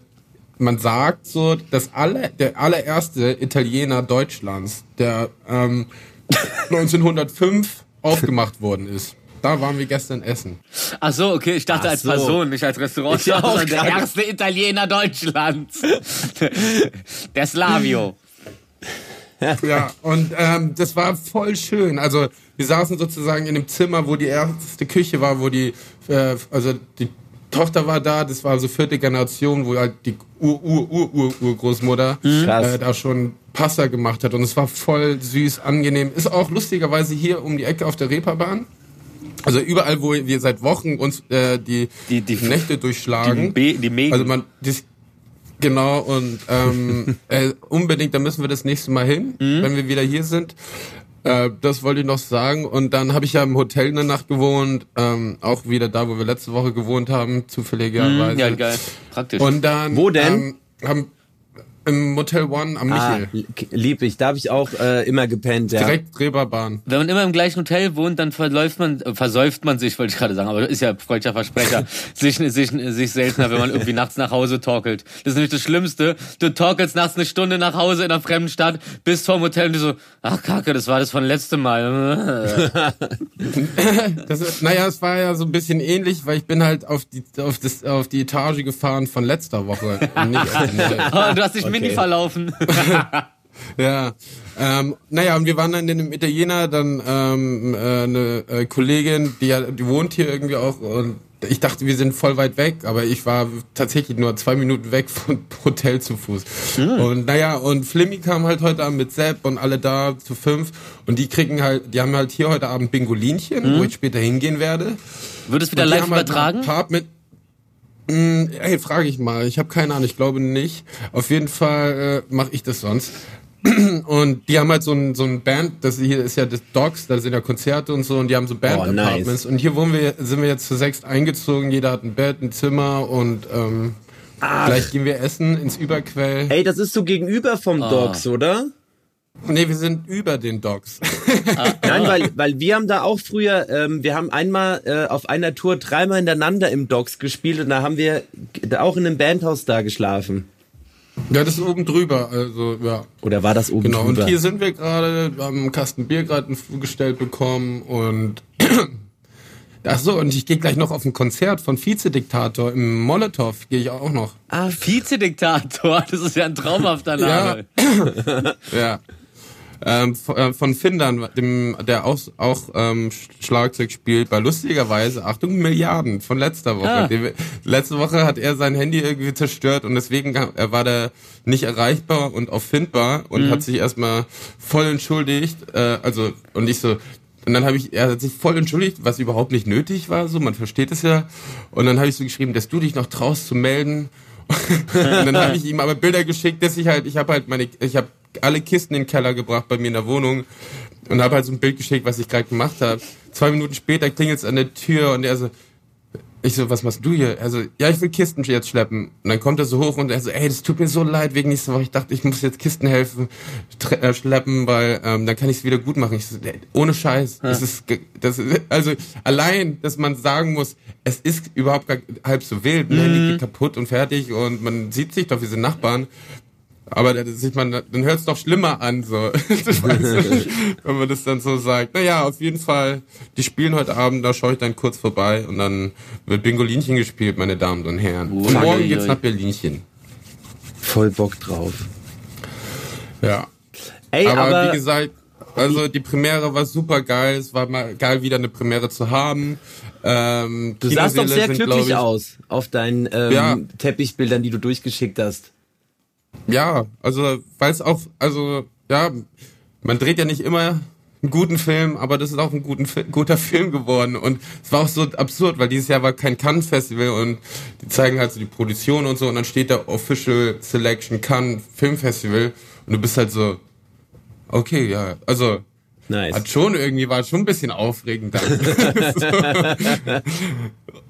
man sagt so, dass alle, der allererste Italiener Deutschlands, der ähm, 1905 aufgemacht worden ist. Da waren wir gestern essen. Ach so, okay, ich dachte Ach als so. Person, nicht als Restaurant. Ich auch sondern der gerade. erste Italiener Deutschlands. der Slavio. Ja, und ähm, das war voll schön. Also wir saßen sozusagen in dem Zimmer, wo die erste Küche war, wo die, äh, also die Tochter war da, das war so vierte Generation, wo halt die Ur-Ur-Ur-Ur-Urgroßmutter Krass. äh, da schon Pasta gemacht hat. Und es war voll süß, angenehm. Ist auch lustigerweise hier um die Ecke auf der Reeperbahn. Also überall, wo wir seit Wochen uns äh, die, Die- die- Nächte Die, durchschlagen. Be die Megen. Also man, das, genau, und ähm, äh, unbedingt, da müssen wir das nächste Mal hin, Mhm. wenn wir wieder hier sind. Äh, das wollte ich noch sagen. Und dann habe ich ja im Hotel eine Nacht gewohnt, ähm, auch wieder da, wo wir letzte Woche gewohnt haben, zufälligerweise. Mhm, ja, geil. Praktisch. Und dann Wo denn? Ähm, haben, im Motel One am Ah, Michel. lieb ich. Da habe ich auch äh, immer gepennt, ja. Direkt Reeperbahn. Wenn man immer im gleichen Hotel wohnt, dann verläuft man, äh, versäuft man sich, wollte ich gerade sagen, aber das ist ja freudscher Versprecher, sich, sich, sich seltener, wenn man irgendwie nachts nach Hause torkelt. Das ist nämlich das Schlimmste. Du torkelst nachts eine Stunde nach Hause in einer fremden Stadt, bist vorm Hotel und du so, ach kacke, das war das von letztem Mal. Das, ist- naja, es war ja so ein bisschen ähnlich, weil ich bin halt auf die, auf das, auf die Etage gefahren von letzter Woche. und nicht auf. Oh, du hast dich mini verlaufen. Ja, ähm, naja, und wir waren dann in einem Italiener, dann ähm, äh, eine äh, Kollegin, die die wohnt hier irgendwie auch und ich dachte, wir sind voll weit weg, aber ich war tatsächlich nur zwei Minuten weg vom Hotel zu Fuß. Mhm. Und naja, und Flimmy kam halt heute Abend mit Sepp und alle da zu fünf. Und die kriegen halt, die haben halt hier heute Abend Bingolinchen, mhm. wo ich später hingehen werde. Wird es wieder live halt übertragen? Halt mit, mh, ey, frage ich mal. Ich habe keine Ahnung, ich glaube nicht. Auf jeden Fall äh, mache ich das sonst. Und die haben halt so ein, so ein Band, das hier ist ja das Dogs, da sind ja Konzerte und so, und die haben so Band-Apartments. Oh, nice. Und hier wohnen wir, sind wir jetzt zu sechs eingezogen, jeder hat ein Bett, ein Zimmer und ähm, vielleicht gehen wir essen ins Überquell. Ey, das ist so gegenüber vom ah. Dogs, oder? Nee, wir sind über den Dogs. Nein, weil, weil wir haben da auch früher, ähm, wir haben einmal äh, auf einer Tour dreimal hintereinander im Dogs gespielt und da haben wir auch in einem Bandhaus da geschlafen. Ja, das ist oben drüber, also ja. Oder war das oben genau, drüber? Genau, und hier sind wir gerade, haben einen Kasten Bier gerade gestellt bekommen und Ach so, und ich gehe gleich noch auf ein Konzert von Vizediktator im Molotow, gehe ich auch noch. Ah, Vizediktator, das ist ja ein traumhafter Name. ja. ja ähm, äh, von Findern, dem, der auch, auch ähm, Schlagzeug spielt, bei lustigerweise, Achtung, Milliarden von letzter Woche. Ah. Die, letzte Woche hat er sein Handy irgendwie zerstört und deswegen er war der nicht erreichbar und auffindbar und mhm. hat sich erstmal voll entschuldigt. Äh, also, und ich so, und dann habe ich, er hat sich voll entschuldigt, was überhaupt nicht nötig war, so, man versteht es ja. Und dann habe ich so geschrieben, dass du dich noch traust zu melden. und dann habe ich ihm aber Bilder geschickt, dass ich halt, ich habe halt meine, ich habe alle Kisten in den Keller gebracht bei mir in der Wohnung und habe halt so ein Bild geschickt, was ich gerade gemacht habe. Zwei Minuten später klingelt es an der Tür und er so, ich so, was machst du hier? Also, ja, ich will Kisten jetzt schleppen. Und dann kommt er so hoch und er so, ey, das tut mir so leid wegen nächster Woche. Ich dachte, ich muss jetzt Kisten helfen, äh, schleppen, weil ähm, dann kann ich es wieder gut machen. Ich so, ey, ohne Scheiß. Ja. Das ist, das ist, also allein, dass man sagen muss, es ist überhaupt gar halb so wild. Mhm. Handy geht kaputt und fertig und man sieht sich doch, wir sind Nachbarn. Aber dann, sieht man, dann hört es doch schlimmer an, so. wenn man das dann so sagt. Naja, auf jeden Fall, die spielen heute Abend, da schaue ich dann kurz vorbei und dann wird Bingolinchen gespielt, meine Damen und Herren. Und morgen geht's nach Berlinchen. Voll Bock drauf. Ja. Ey, aber, aber wie gesagt, also die Premiere war super geil. Es war mal geil, wieder eine Premiere zu haben. Ähm, du sahst doch sehr glücklich ich, aus auf deinen ähm, ja. Teppichbildern, die du durchgeschickt hast. Ja, also weil es auch, also ja, man dreht ja nicht immer einen guten Film, aber das ist auch ein guten, guter Film geworden. Und es war auch so absurd, weil dieses Jahr war kein Cannes Festival und die zeigen halt so die Produktion und so und dann steht da Official Selection Cannes Film Festival und du bist halt so, okay, ja, also Nice. Hat schon irgendwie, war schon ein bisschen aufregend dann.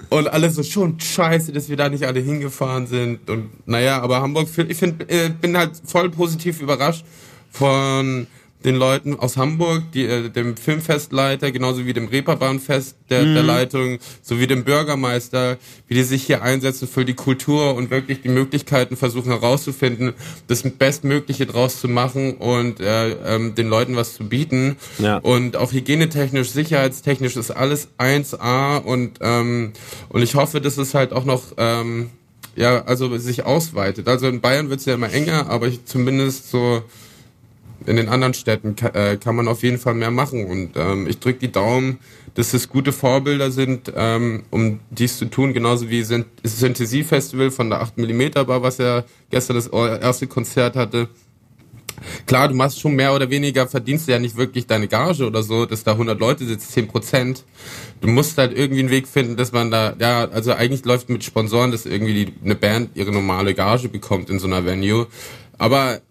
und alles so schon scheiße, dass wir da nicht alle hingefahren sind. Und naja, aber Hamburg, ich find, äh, bin halt voll positiv überrascht von den Leuten aus Hamburg, die, äh, dem Filmfestleiter, genauso wie dem Reeperbahnfest der, mhm. der Leitung, sowie dem Bürgermeister, wie die sich hier einsetzen für die Kultur und wirklich die Möglichkeiten versuchen herauszufinden, das Bestmögliche draus zu machen und äh, ähm, den Leuten was zu bieten. Ja. Und auch hygienetechnisch, sicherheitstechnisch ist alles 1A und, ähm, und ich hoffe, dass es halt auch noch ähm, ja, also sich ausweitet. Also in Bayern wird es ja immer enger, aber ich zumindest so in den anderen Städten äh, kann man auf jeden Fall mehr machen. Und ähm, ich drücke die Daumen, dass es gute Vorbilder sind, ähm, um dies zu tun. Genauso wie das Synthesie-Festival von der 8mm Bar, was ja gestern das erste Konzert hatte. Klar, du machst schon mehr oder weniger, verdienst du ja nicht wirklich deine Gage oder so, dass da 100 Leute sitzen, 10 Prozent. Du musst halt irgendwie einen Weg finden, dass man da, ja, also eigentlich läuft mit Sponsoren, dass irgendwie die, eine Band ihre normale Gage bekommt in so einer Venue. Aber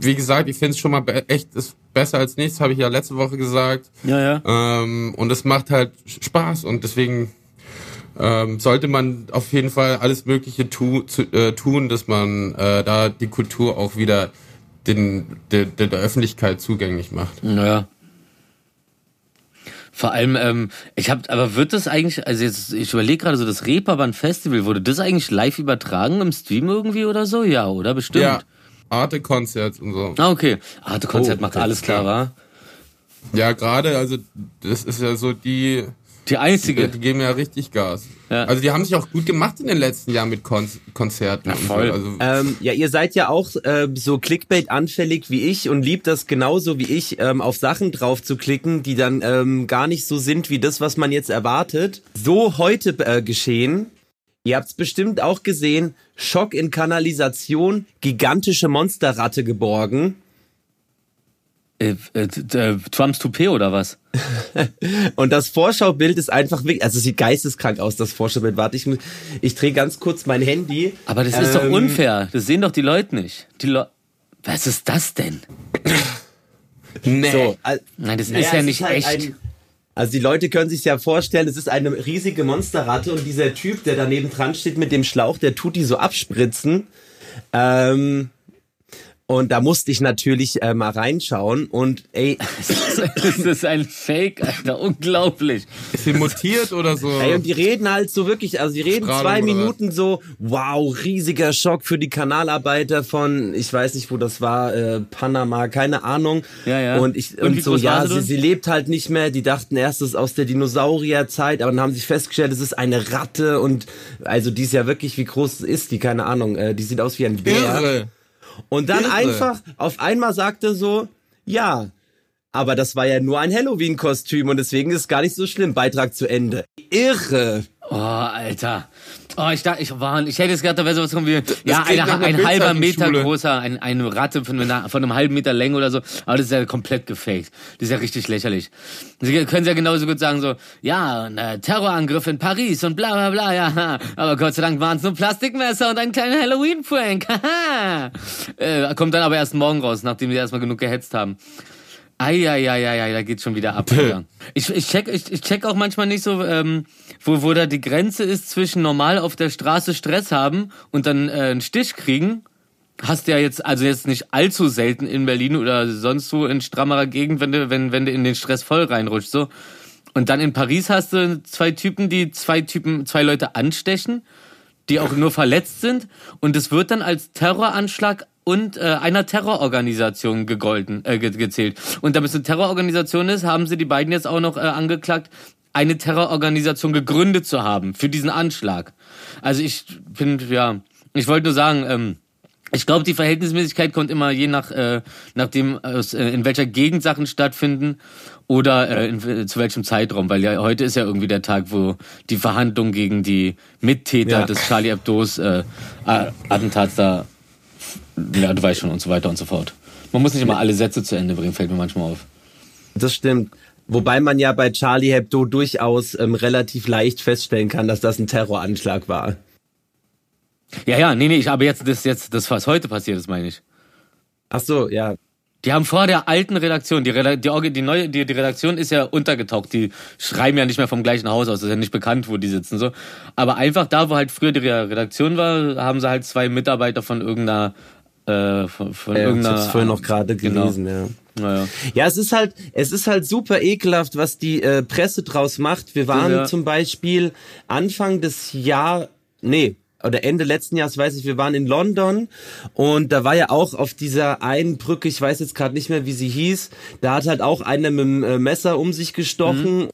wie gesagt, ich finde es schon mal echt ist besser als nichts, habe ich ja letzte Woche gesagt. Ja, ja. Ähm, und es macht halt Spaß und deswegen ähm, sollte man auf jeden Fall alles Mögliche tu, zu, äh, tun, dass man äh, da die Kultur auch wieder den, der, der Öffentlichkeit zugänglich macht. Naja. Vor allem, ähm, ich habe, aber wird das eigentlich, also jetzt, ich überlege gerade so, das Reeperbahn Festival, wurde das eigentlich live übertragen im Stream irgendwie oder so? Ja, oder? Bestimmt. Ja. Arte-Konzert und so. Ah, okay. Arte-Konzert oh, macht alles klar, wa? Ja, gerade, also das ist ja so die Die einzige. Die geben ja richtig Gas. Ja. Also die haben sich auch gut gemacht in den letzten Jahren mit Kon Konzerten. und voll. So. Also, Ähm, ja, ihr seid ja auch äh, so Clickbait-anfällig wie ich und liebt das genauso wie ich, ähm, auf Sachen drauf zu klicken, die dann ähm, gar nicht so sind wie das, was man jetzt erwartet. So heute äh, geschehen. Ihr habt's bestimmt auch gesehen. Schock in Kanalisation, gigantische Monsterratte geborgen. Äh, äh, äh, Trumps Toupet oder was? Und das Vorschaubild ist einfach wirklich, also es sieht geisteskrank aus, das Vorschaubild. Warte, ich, ich drehe ganz kurz mein Handy. Aber das ist doch Ähm, unfair. Das sehen doch die Leute nicht. Die Le Was ist das denn? nee. So, Nein, das Naja, ist ja es nicht halt echt. Ein, also die Leute können sich ja vorstellen, es ist eine riesige Monsterratte und dieser Typ, der daneben dran steht mit dem Schlauch, der tut die so abspritzen. Ähm, und da musste ich natürlich äh, mal reinschauen und ey, das ist ein Fake, Alter. Unglaublich. Ist sie mutiert oder so? ey und die reden halt so wirklich, also die reden Strahlung zwei Minuten so, wow, riesiger Schock für die Kanalarbeiter von, ich weiß nicht, wo das war, äh, Panama, keine Ahnung. Ja, ja. Und ich Und und so, ja, sie sie lebt halt nicht mehr. Die dachten erst, es ist aus der Dinosaurierzeit, aber dann haben sie festgestellt, es ist eine Ratte und also die ist ja wirklich, wie groß ist die, keine Ahnung, äh, die sieht aus wie ein Bär. Irre. Und dann Irre. einfach, auf einmal sagte so, ja, aber das war ja nur ein Halloween-Kostüm und deswegen ist es gar nicht so schlimm. Beitrag zu Ende. Irre. Oh, Alter. Oh, ich dachte, ich war, ich hätte jetzt gedacht, da wäre sowas kommen wie, ja, eine, einer ein halber Meter großer, ein, eine Ratte von, einer, von einem halben Meter Länge oder so. Aber das ist ja komplett gefaked. Das ist ja richtig lächerlich. Sie können ja genauso gut sagen so, ja, ein äh, Terrorangriff in Paris und bla bla bla, ja. Aber Gott sei Dank waren es nur Plastikmesser und ein kleiner Halloween-Prank. Haha. äh, kommt dann aber erst morgen raus, nachdem sie erstmal genug gehetzt haben. Eieieiei, da geht's schon wieder ab. Ich, ich, check, ich, ich check auch manchmal nicht so, ähm, wo, wo da die Grenze ist zwischen normal auf der Straße Stress haben und dann äh, einen Stich kriegen. Hast du ja jetzt, also jetzt nicht allzu selten in Berlin oder sonst wo in strammerer Gegend, wenn du, wenn, wenn du in den Stress voll reinrutscht, so. Und dann in Paris hast du zwei Typen, die zwei Typen, zwei Leute anstechen, die auch nur verletzt sind. Und es wird dann als Terroranschlag und äh, einer Terrororganisation gegolten, äh, ge gezählt. Und damit es eine Terrororganisation ist, haben sie die beiden jetzt auch noch äh, angeklagt, eine Terrororganisation gegründet zu haben für diesen Anschlag. Also ich bin, ja, ich wollte nur sagen, ähm, ich glaube, die Verhältnismäßigkeit kommt immer je nach, äh, nachdem, aus, äh, in welcher Gegend Sachen stattfinden oder äh, in, äh, zu welchem Zeitraum, weil ja heute ist ja irgendwie der Tag, wo die Verhandlung gegen die Mittäter Ja. des Charlie Hebdos äh, Attentats da, ja, du weißt schon und so weiter und so fort. Man muss nicht immer alle Sätze zu Ende bringen, fällt mir manchmal auf. Das stimmt. Wobei man ja bei Charlie Hebdo durchaus ähm, relativ leicht feststellen kann, dass das ein Terroranschlag war. Ja, ja, nee, nee, ich, aber jetzt, das, jetzt, das, was heute passiert ist, meine ich. Ach so, ja. Die haben vor der alten Redaktion, die, Reda die, die neue, die, die Redaktion ist ja untergetaucht. Die schreiben ja nicht mehr vom gleichen Haus aus. Das ist ja nicht bekannt, wo die sitzen so. Aber einfach da, wo halt früher die Re- Redaktion war, haben sie halt zwei Mitarbeiter von irgendeiner, äh, von, von Ja, irgendeiner. hab's vorhin noch gerade Genau. gelesen, ja. Naja. Ja, es ist halt, es ist halt super ekelhaft, was die äh, Presse draus macht. Wir waren Ja. zum Beispiel Anfang des Jahr, nee, oder Ende letzten Jahres, weiß ich, wir waren in London und da war ja auch auf dieser einen Brücke, ich weiß jetzt gerade nicht mehr, wie sie hieß, da hat halt auch einer mit dem äh, Messer um sich gestochen.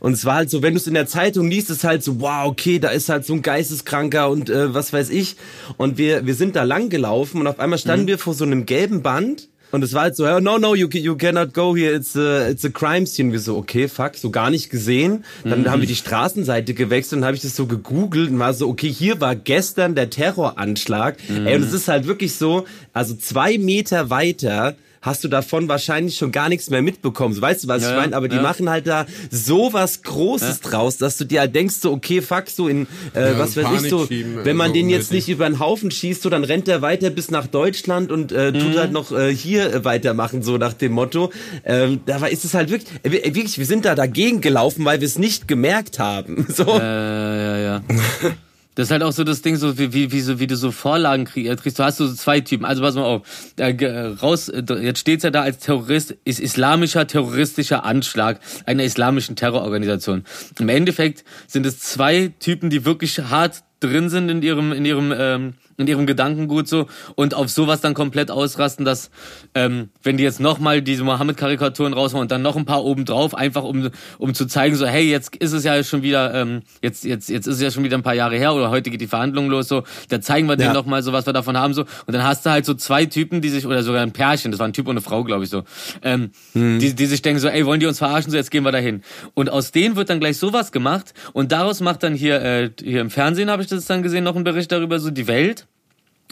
Und es war halt so, wenn du es in der Zeitung liest, ist halt so, wow, okay, da ist halt so ein Geisteskranker und äh, was weiß ich. Und wir, wir sind da lang gelaufen und auf einmal standen wir vor so einem gelben Band. Und es war halt so, oh, no, no, you, you cannot go here, it's a, it's a crime scene. Wir so, okay, fuck, so gar nicht gesehen. Dann haben wir die Straßenseite gewechselt und habe ich das so gegoogelt und war so, okay, hier war gestern der Terroranschlag. Ey, und es ist halt wirklich so, also zwei Meter weiter hast du davon wahrscheinlich schon gar nichts mehr mitbekommen. So, weißt du, was Ja, ich ja, meine? Aber die ja. machen halt da so was Großes draus, dass du dir halt denkst, so, okay, fuck, so in, äh, Ja, was weiß ich, so, schieben, wenn man so den jetzt nicht über den Haufen schießt, so, dann rennt er weiter bis nach Deutschland und äh, tut Mhm. halt noch äh, hier äh, weitermachen, so nach dem Motto. Ähm, dabei ist es halt wirklich, äh, wir- wirklich, wir sind da dagegen gelaufen, weil wir es nicht gemerkt haben. So. Äh, ja, ja. Das ist halt auch so das Ding, so wie, wie, wie, so, wie du so Vorlagen äh, kriegst. Du hast so zwei Typen. Also pass mal auf. Äh, raus, äh, jetzt steht's ja da als Terrorist, ist islamischer terroristischer Anschlag einer islamischen Terrororganisation. Im Endeffekt sind es zwei Typen, die wirklich hart drin sind in ihrem, in ihrem, ähm, in ihrem Gedankengut so und auf sowas dann komplett ausrasten, dass ähm, wenn die jetzt nochmal diese Mohammed-Karikaturen raushauen und dann noch ein paar oben drauf, einfach um um zu zeigen, so hey, jetzt ist es ja schon wieder, ähm, jetzt jetzt jetzt ist es ja schon wieder ein paar Jahre her oder heute geht die Verhandlung los, so, da zeigen wir denen Ja. noch mal so, was wir davon haben so. Und dann hast du halt so zwei Typen, die sich oder sogar ein Pärchen, das war ein Typ und eine Frau, glaube ich so, ähm, die die sich denken so, ey, wollen die uns verarschen, so jetzt gehen wir dahin. Und aus denen wird dann gleich sowas gemacht und daraus macht dann hier äh, hier im Fernsehen habe ich das dann gesehen noch ein Bericht darüber so die Welt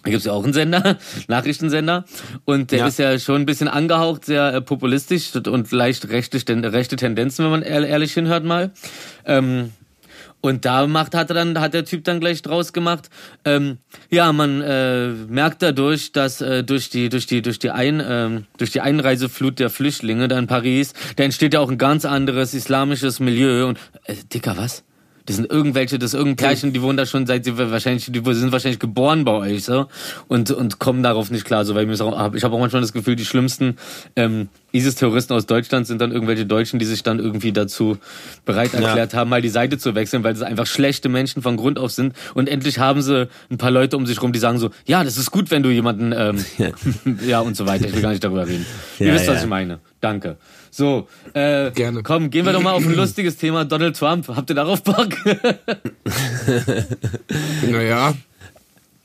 da gibt's ja auch einen Sender, Nachrichtensender. Und der Ja. ist ja schon ein bisschen angehaucht, sehr äh, populistisch und leicht rechte, rechte Tendenzen, wenn man ehr- ehrlich hinhört mal. Ähm, und da macht, hat er dann, hat der Typ dann gleich draus gemacht. Ähm, ja, man äh, merkt dadurch, dass äh, durch die, durch die, durch die Ein, ähm, durch die Einreiseflut der Flüchtlinge da in Paris, da entsteht ja auch ein ganz anderes islamisches Milieu. Und äh, Dicker, was? Das sind irgendwelche, das ist irgendein Pärchen, die wohnen da schon seit sie wahrscheinlich, die sind wahrscheinlich geboren bei euch, so. Und und kommen darauf nicht klar, so weil ich mir auch, ich habe auch manchmal das Gefühl, die schlimmsten ähm, ISIS-Terroristen aus Deutschland sind dann irgendwelche Deutschen, die sich dann irgendwie dazu bereit erklärt haben, mal die Seite zu wechseln, weil das einfach schlechte Menschen von Grund auf sind und endlich haben sie ein paar Leute um sich rum, die sagen so, ja, das ist gut, wenn du jemanden, ähm, ja und so weiter. Ich will gar nicht darüber reden. Ihr Ja, wisst, was ja. ich meine. Danke. So, äh, Gerne. komm, gehen wir doch mal auf ein lustiges Thema. Donald Trump. Habt ihr darauf Bock? Naja,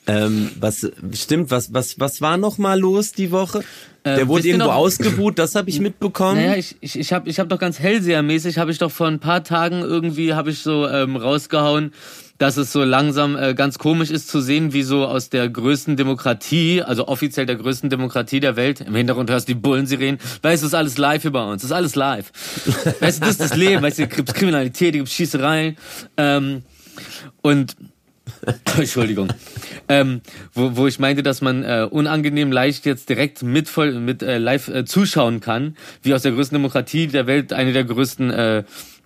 Ähm, was stimmt, was, was, was war noch mal los die Woche? Äh, Der wurde wisst ihr irgendwo noch- das habe ich mitbekommen. Naja, ich, ich, ich habe ich hab doch ganz hellsehermäßig, habe ich doch vor ein paar Tagen irgendwie, habe ich so ähm, rausgehauen, dass es so langsam äh, ganz komisch ist zu sehen, wie so aus der größten Demokratie, also offiziell der größten Demokratie der Welt, im Hintergrund hörst du die Bullensirenen, weißt du, das ist alles live hier bei uns, ist alles live. weißt du, das ist das Leben, weißt du, hier gibt's Kriminalität, hier gibt's Schießereien ähm, und Entschuldigung. Ähm, wo, wo ich meinte, dass man äh, unangenehm leicht jetzt direkt mit, voll, mit äh, live äh, zuschauen kann, wie aus der größten Demokratie der Welt eine der größten äh,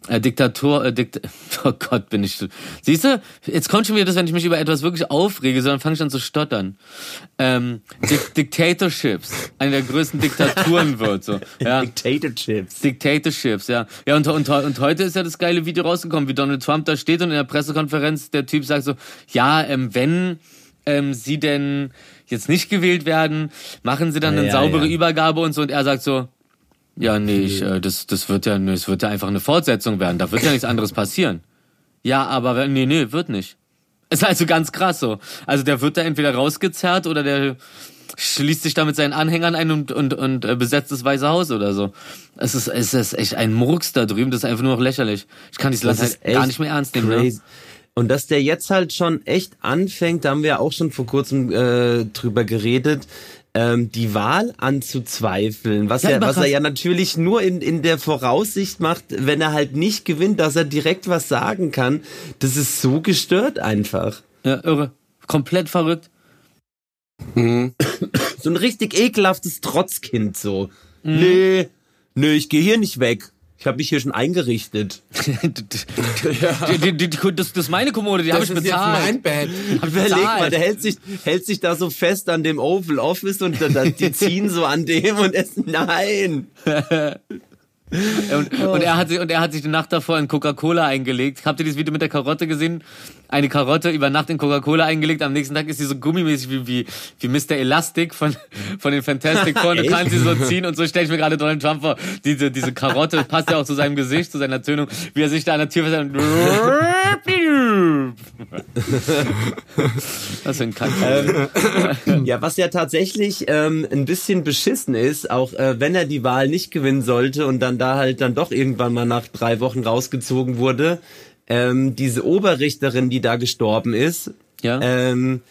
äh, Diktator, äh, Dikt oh Gott, bin ich. Siehst du, jetzt kommt schon wieder das, wenn ich mich über etwas wirklich aufrege, sondern fange ich an zu stottern. Ähm, Dik Dictatorships, eine der größten Diktaturen wird so. Ja. Dictatorships. Dictatorships, ja. Ja, und, und, und heute ist ja das geile Video rausgekommen, wie Donald Trump da steht und in der Pressekonferenz der Typ sagt so, ja, ähm, wenn ähm, sie denn jetzt nicht gewählt werden, machen sie dann eine Ja, saubere ja. Übergabe und so und er sagt so, ja, nee, ich, äh, das, das wird ja, es wird ja einfach eine Fortsetzung werden, da wird ja nichts anderes passieren. Ja, aber nee, nee, wird nicht. Ist also ganz krass so. Also der wird da entweder rausgezerrt oder der schließt sich da mit seinen Anhängern ein und, und, und äh, besetzt das Weiße Haus oder so. Es ist, es ist echt ein Murks da drüben, das ist einfach nur noch lächerlich. Ich kann dieses Land Das halt gar nicht mehr ernst nehmen. Ne? crazy. Und dass der jetzt halt schon echt anfängt, da haben wir ja auch schon vor kurzem äh, drüber geredet, ähm, die Wahl anzuzweifeln, was, Ja, er, was er ja natürlich nur in, in der Voraussicht macht, wenn er halt nicht gewinnt, dass er direkt was sagen kann. Das ist so gestört einfach. Ja, irre. Komplett verrückt. So ein richtig ekelhaftes Trotzkind so. Mhm. Nee, nee, ich gehe hier nicht weg. Ich habe mich hier schon eingerichtet. die, die, die, die, das, das ist meine Kommode, die habe ich das ist jetzt bezahlt. mein Bett. Überleg bezahlt. mal, der hält sich, hält sich da so fest an dem Oval Office und da, da, die ziehen so an dem und es, nein. Und, und, er hat sich, und er hat sich die Nacht davor in Coca-Cola eingelegt. Habt ihr dieses Video mit der Karotte gesehen? Eine Karotte über Nacht in Coca-Cola eingelegt. Am nächsten Tag ist sie so gummimäßig wie, wie, wie Mr. Elastic von, von den Fantastic Four. Du kannst sie so ziehen. Und so stelle ich mir gerade Donald Trump vor. Diese, diese Karotte passt ja auch zu seinem Gesicht, zu seiner Tönung. Wie er sich da an der Tür fest Was für ein Kack. Ja, was ja tatsächlich ähm, ein bisschen beschissen ist, auch äh, wenn er die Wahl nicht gewinnen sollte und dann da halt dann doch irgendwann mal nach drei Wochen rausgezogen wurde, ähm, diese Oberrichterin, die da gestorben ist, Ja. ähm,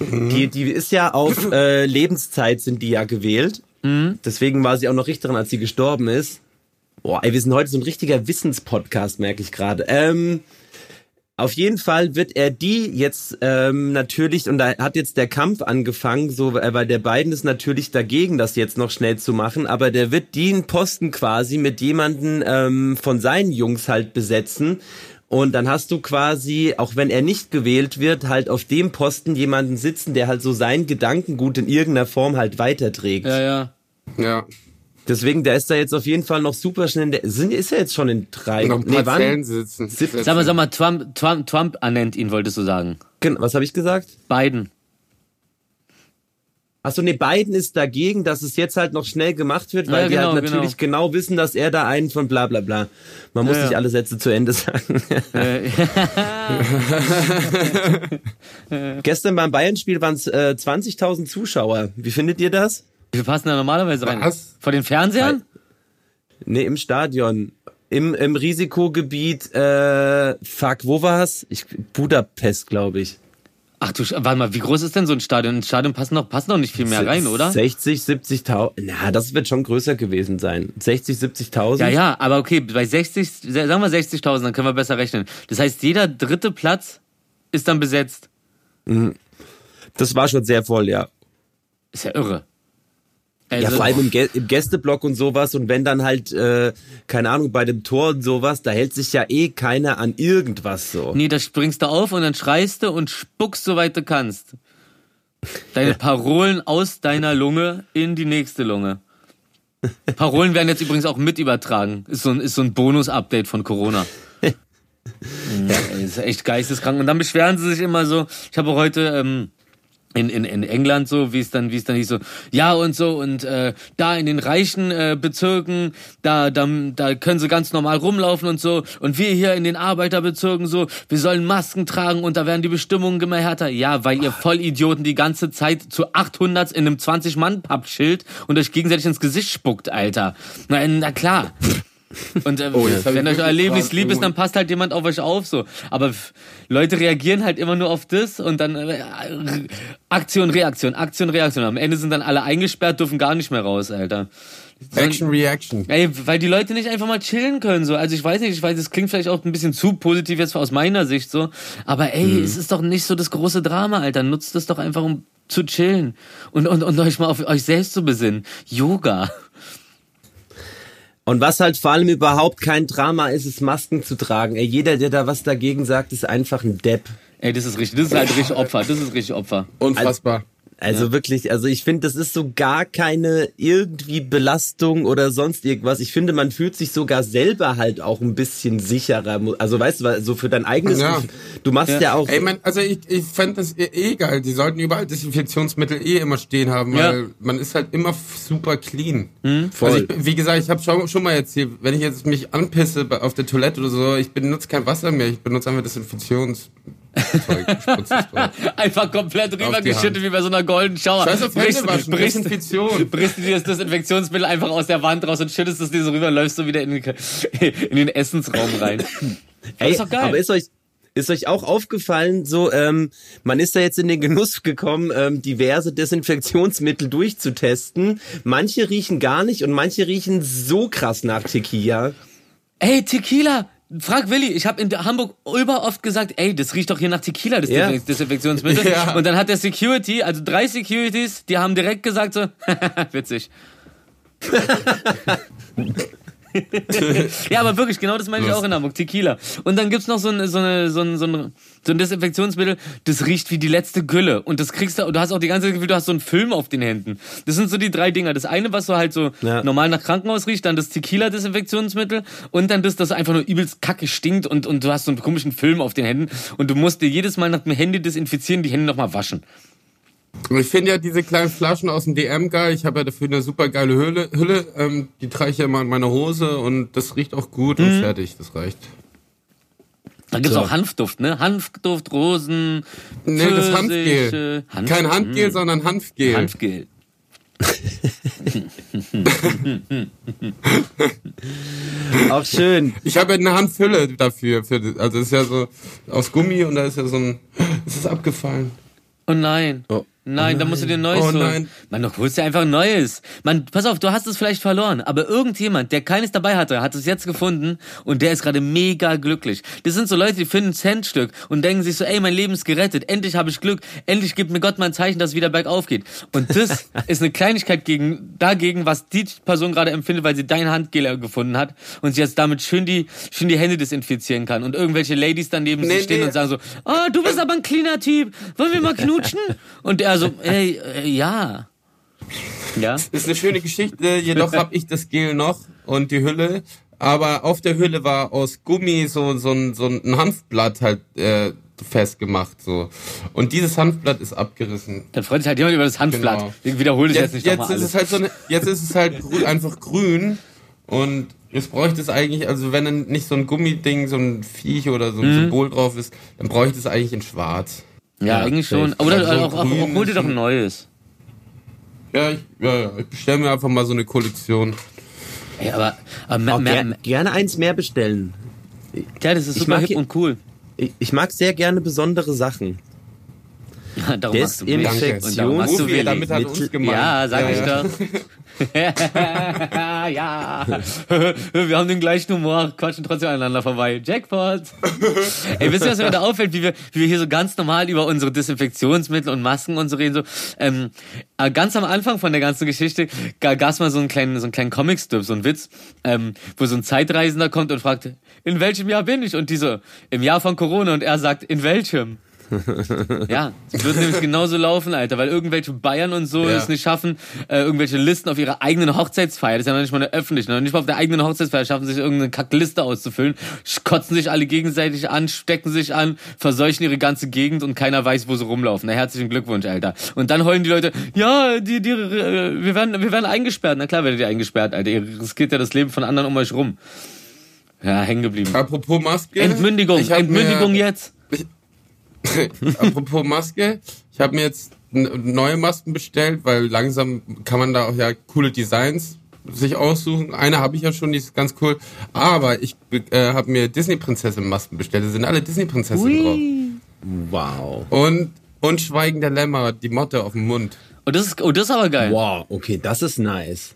die, die ist ja auf äh, Lebenszeit sind die ja gewählt. Deswegen war sie auch noch Richterin, als sie gestorben ist. Boah, ey, wir sind heute so ein richtiger Wissenspodcast, merke ich gerade. Ähm, auf jeden Fall wird er die jetzt ähm, natürlich, und da hat jetzt der Kampf angefangen, so, äh, weil der Biden ist natürlich dagegen, das jetzt noch schnell zu machen, aber der wird den Posten quasi mit jemanden ähm, von seinen Jungs halt besetzen. Und dann hast du quasi, auch wenn er nicht gewählt wird, halt auf dem Posten jemanden sitzen, der halt so sein Gedankengut in irgendeiner Form halt weiterträgt. Ja, ja. Ja. Deswegen, der ist da jetzt auf jeden Fall noch super schnell. in Der, sind, ist er jetzt schon in drei? Noch ein Nee, paar Zellen wann? sitzen. Sag mal, sag mal, Trump, Trump, Trump ernennt ihn, wolltest du sagen. Gen- Was habe ich gesagt? Biden. Achso, nee, Biden ist dagegen, dass es jetzt halt noch schnell gemacht wird, weil Ja, die genau, halt natürlich genau. wissen, dass er da einen von bla bla bla. Man muss Ja, nicht ja. alle Sätze zu Ende sagen. Äh, Gestern beim Bayern-Spiel waren es äh, 20.000 Zuschauer. Wie findet ihr das? Viel passen da normalerweise rein? Was? Vor den Fernsehern? Nee, im Stadion. Im, im Risikogebiet, äh, fuck, wo war's? Ich, Budapest, glaube ich. Ach du, warte mal, wie groß ist denn so ein Stadion? Ein Stadion passen noch, passen noch nicht viel mehr rein, oder? 60, 70.000. Na, das wird schon größer gewesen sein. 60, 70.000. Ja, ja, aber okay, bei 60, sagen wir 60.000, dann können wir besser rechnen. Das heißt, jeder dritte Platz ist dann besetzt. Das war schon sehr voll, ja. Ist ja irre. Ja, Also, vor allem im, Gä im Gästeblock und sowas. Und wenn dann halt, äh, keine Ahnung, bei dem Tor und sowas, da hält sich ja eh keiner an irgendwas so. Nee, da springst du auf und dann schreist du und spuckst, soweit du kannst. Deine Parolen aus deiner Lunge in die nächste Lunge. Parolen werden jetzt übrigens auch mit übertragen. Ist so ein, ist so ein Bonus-Update von Corona. Ja, ey, ist echt geisteskrank. Und dann beschweren sie sich immer so. Ich habe heute ähm, in, in, in England so, wie es dann, wie es dann hieß so, ja und so und äh, da in den reichen äh, Bezirken, da, da, da können sie ganz normal rumlaufen und so und wir hier in den Arbeiterbezirken so, wir sollen Masken tragen und da werden die Bestimmungen immer härter. Ja, weil ihr Vollidioten die ganze Zeit zu 800 in einem 20-Mann-Pappschild und euch gegenseitig ins Gesicht spuckt, Alter. Na, na klar. Und äh, Oh, wenn euch euer Leben nicht gefragt, lieb ist, dann passt halt jemand auf euch auf so. Aber Leute reagieren halt immer nur auf das und dann äh, Aktion, Reaktion, Aktion, Reaktion. Am Ende sind dann alle eingesperrt, dürfen gar nicht mehr raus, Alter. Action Reaction. Ey, weil die Leute nicht einfach mal chillen können so. Also ich weiß nicht, ich weiß, es klingt vielleicht auch ein bisschen zu positiv jetzt aus meiner Sicht so, aber ey, Mhm. es ist doch nicht so das große Drama, Alter. Nutzt es doch einfach um zu chillen und und und euch mal auf euch selbst zu besinnen. Yoga. Und was halt vor allem überhaupt kein Drama ist, ist Masken zu tragen. Ey, jeder, der da was dagegen sagt, ist einfach ein Depp. Ey, das ist richtig, das ist halt richtig Opfer, das ist richtig Opfer. Unfassbar. Also wirklich, also ich finde, das ist so gar keine irgendwie Belastung oder sonst irgendwas. Ich finde, man fühlt sich sogar selber halt auch ein bisschen sicherer. Also weißt du, so für dein eigenes, Ja. Du machst ja, Ja. auch. Ey, man, also ich, ich fände das eh eh geil. Die sollten überall Desinfektionsmittel eh immer stehen haben, Ja. weil man ist halt immer super clean. voll. Also ich, wie gesagt, ich habe schon, schon mal erzählt, wenn ich jetzt mich anpisse auf der Toilette oder so, ich benutze kein Wasser mehr, ich benutze einfach Spritzzeug. Einfach komplett rübergeschüttet wie bei so einer Golden Shower. Scheiß auf waschen, brichst, Desinfektion. brichst du dir das Desinfektionsmittel einfach aus der Wand raus und schüttest es dir so rüber, läufst du wieder in den, in den Essensraum rein. Ey, ist doch geil. aber ist euch, ist euch auch aufgefallen, so, ähm, man ist da jetzt in den Genuss gekommen, ähm, diverse Desinfektionsmittel durchzutesten. Manche riechen gar nicht und manche riechen so krass nach Tequila. Ey, Tequila! Frag Willi, ich habe in Hamburg über oft gesagt, ey, das riecht doch hier nach Tequila, das. Desinf- Desinfektionsmittel. Ja. Und dann hat der Security, also drei Securities, die haben direkt gesagt so, witzig. ja, aber wirklich, genau das meine ich auch in Hamburg, Tequila. Und dann gibt's noch so ein, so, eine, so, ein, so, ein, so ein Desinfektionsmittel, das riecht wie die letzte Gülle. Und das kriegst du, du hast auch die ganze Zeit das Gefühl, du hast so einen Film auf den Händen. Das sind so die drei Dinger. Das eine, was so halt so Ja. normal nach Krankenhaus riecht, dann das Tequila-Desinfektionsmittel und dann das, das einfach nur übelst kacke stinkt und, und du hast so einen komischen Film auf den Händen und du musst dir jedes Mal nach dem Handy desinfizieren, die Hände nochmal waschen. Ich finde ja diese kleinen Flaschen aus dem DM geil. Ich habe ja dafür eine super geile Hülle. Hülle ähm, die trage ich ja immer in meine Hose und das riecht auch gut Mhm. und fertig. Das reicht. Da gibt's So. auch Hanfduft, ne? Hanfduft, Rosen, Nee, das Hanfgel. Hanf- Kein Handgel, sondern Hanfgel. Hanfgel. Auch schön. Ich habe ja eine Hanfhülle dafür. Für, also es ist ja so aus Gummi und da ist ja so ein. Es ist abgefallen. Oh nein. Oh. Nein, da musst du dir ein neues Oh holen. nein. Mann, du holst dir einfach ein neues. Mann, pass auf, du hast es vielleicht verloren, aber irgendjemand, der keines dabei hatte, hat es jetzt gefunden und der ist gerade mega glücklich. Das sind so Leute, die finden ein Centstück und denken sich so, ey, mein Leben ist gerettet, endlich habe ich Glück, endlich gibt mir Gott mal ein Zeichen, dass es wieder bergauf geht. Und das ist eine Kleinigkeit gegen, dagegen, was die Person gerade empfindet, weil sie dein Handgel gefunden hat und sie jetzt damit schön die, schön die Hände desinfizieren kann und irgendwelche Ladies daneben Nee, sich stehen nee. und sagen so, oh, du bist aber ein cleaner Typ, wollen wir mal knutschen? Und er so, ey, äh, ja. Ja? Ist eine schöne Geschichte, jedoch habe ich das Gel noch und die Hülle. Aber auf der Hülle war aus Gummi so, so, ein, so ein Hanfblatt halt äh, festgemacht so. Und dieses Hanfblatt ist abgerissen. Dann freut sich halt jemand über das Hanfblatt. Genau. Ich wiederhole das Jetzt, jetzt nicht jetzt nochmal ist es halt so eine, jetzt ist es halt grün, einfach grün und jetzt bräuchte es eigentlich, also wenn dann nicht so ein Gummiding, so ein Viech oder so ein Mhm. Symbol drauf ist, dann bräuchte es eigentlich in schwarz. Ja, Ja, eigentlich schon. Oder Also auch, auch, hol dir doch ein neues. Ja, ich, ja, ja, ich bestelle mir einfach mal so eine Kollektion. Ey, aber, aber mehr, mehr, ger gerne eins mehr bestellen. ja, das ist Ich super mag hip und cool. Ich, ich mag sehr gerne besondere Sachen. darum machst du mich. Desinfektions- Und darum machst du damit hat uns gemeint. Ja, sag ich ja. doch. ja. Wir haben den gleichen Humor, quatschen trotzdem aneinander vorbei. Jackpot. Ey, wisst ihr, was mir da auffällt, wie wir, wie wir hier so ganz normal über unsere Desinfektionsmittel und Masken und so reden, so, ähm, äh, ganz am Anfang von der ganzen Geschichte gab es mal so einen kleinen, so einen kleinen Comic-Strip, so einen Witz, ähm, wo so ein Zeitreisender kommt und fragt, in welchem Jahr bin ich? Und diese, im Jahr von Corona und er sagt, in welchem? Ja, es wird nämlich genauso laufen, Alter, weil irgendwelche Bayern und so Ja. es nicht schaffen, äh, irgendwelche Listen auf ihrer eigenen Hochzeitsfeier, das ist ja noch nicht mal eine öffentliche, noch nicht mal auf der eigenen Hochzeitsfeier schaffen sich irgendeine Kackliste auszufüllen, kotzen sich alle gegenseitig an, stecken sich an, verseuchen ihre ganze Gegend und keiner weiß, wo sie rumlaufen. Na, herzlichen Glückwunsch, Alter. Und dann heulen die Leute, ja, die, die, äh, wir werden, wir werden eingesperrt. Na klar werdet ihr eingesperrt, Alter. Ihr riskiert ja das Leben von anderen um euch rum. Ja, hängen geblieben. Apropos Maske. Entmündigung, Entmündigung jetzt. Apropos Maske, ich habe mir jetzt neue Masken bestellt, weil langsam kann man da auch ja coole Designs sich aussuchen. Eine habe ich ja schon, die ist ganz cool. Aber ich äh, habe mir Disney-Prinzessin-Masken bestellt. Da sind alle Disney-Prinzessinnen drauf. Wow. Und, und Schweigen der Lämmer, die Motte auf dem Mund. Und das ist, oh, das ist aber geil. Wow, okay, das ist nice.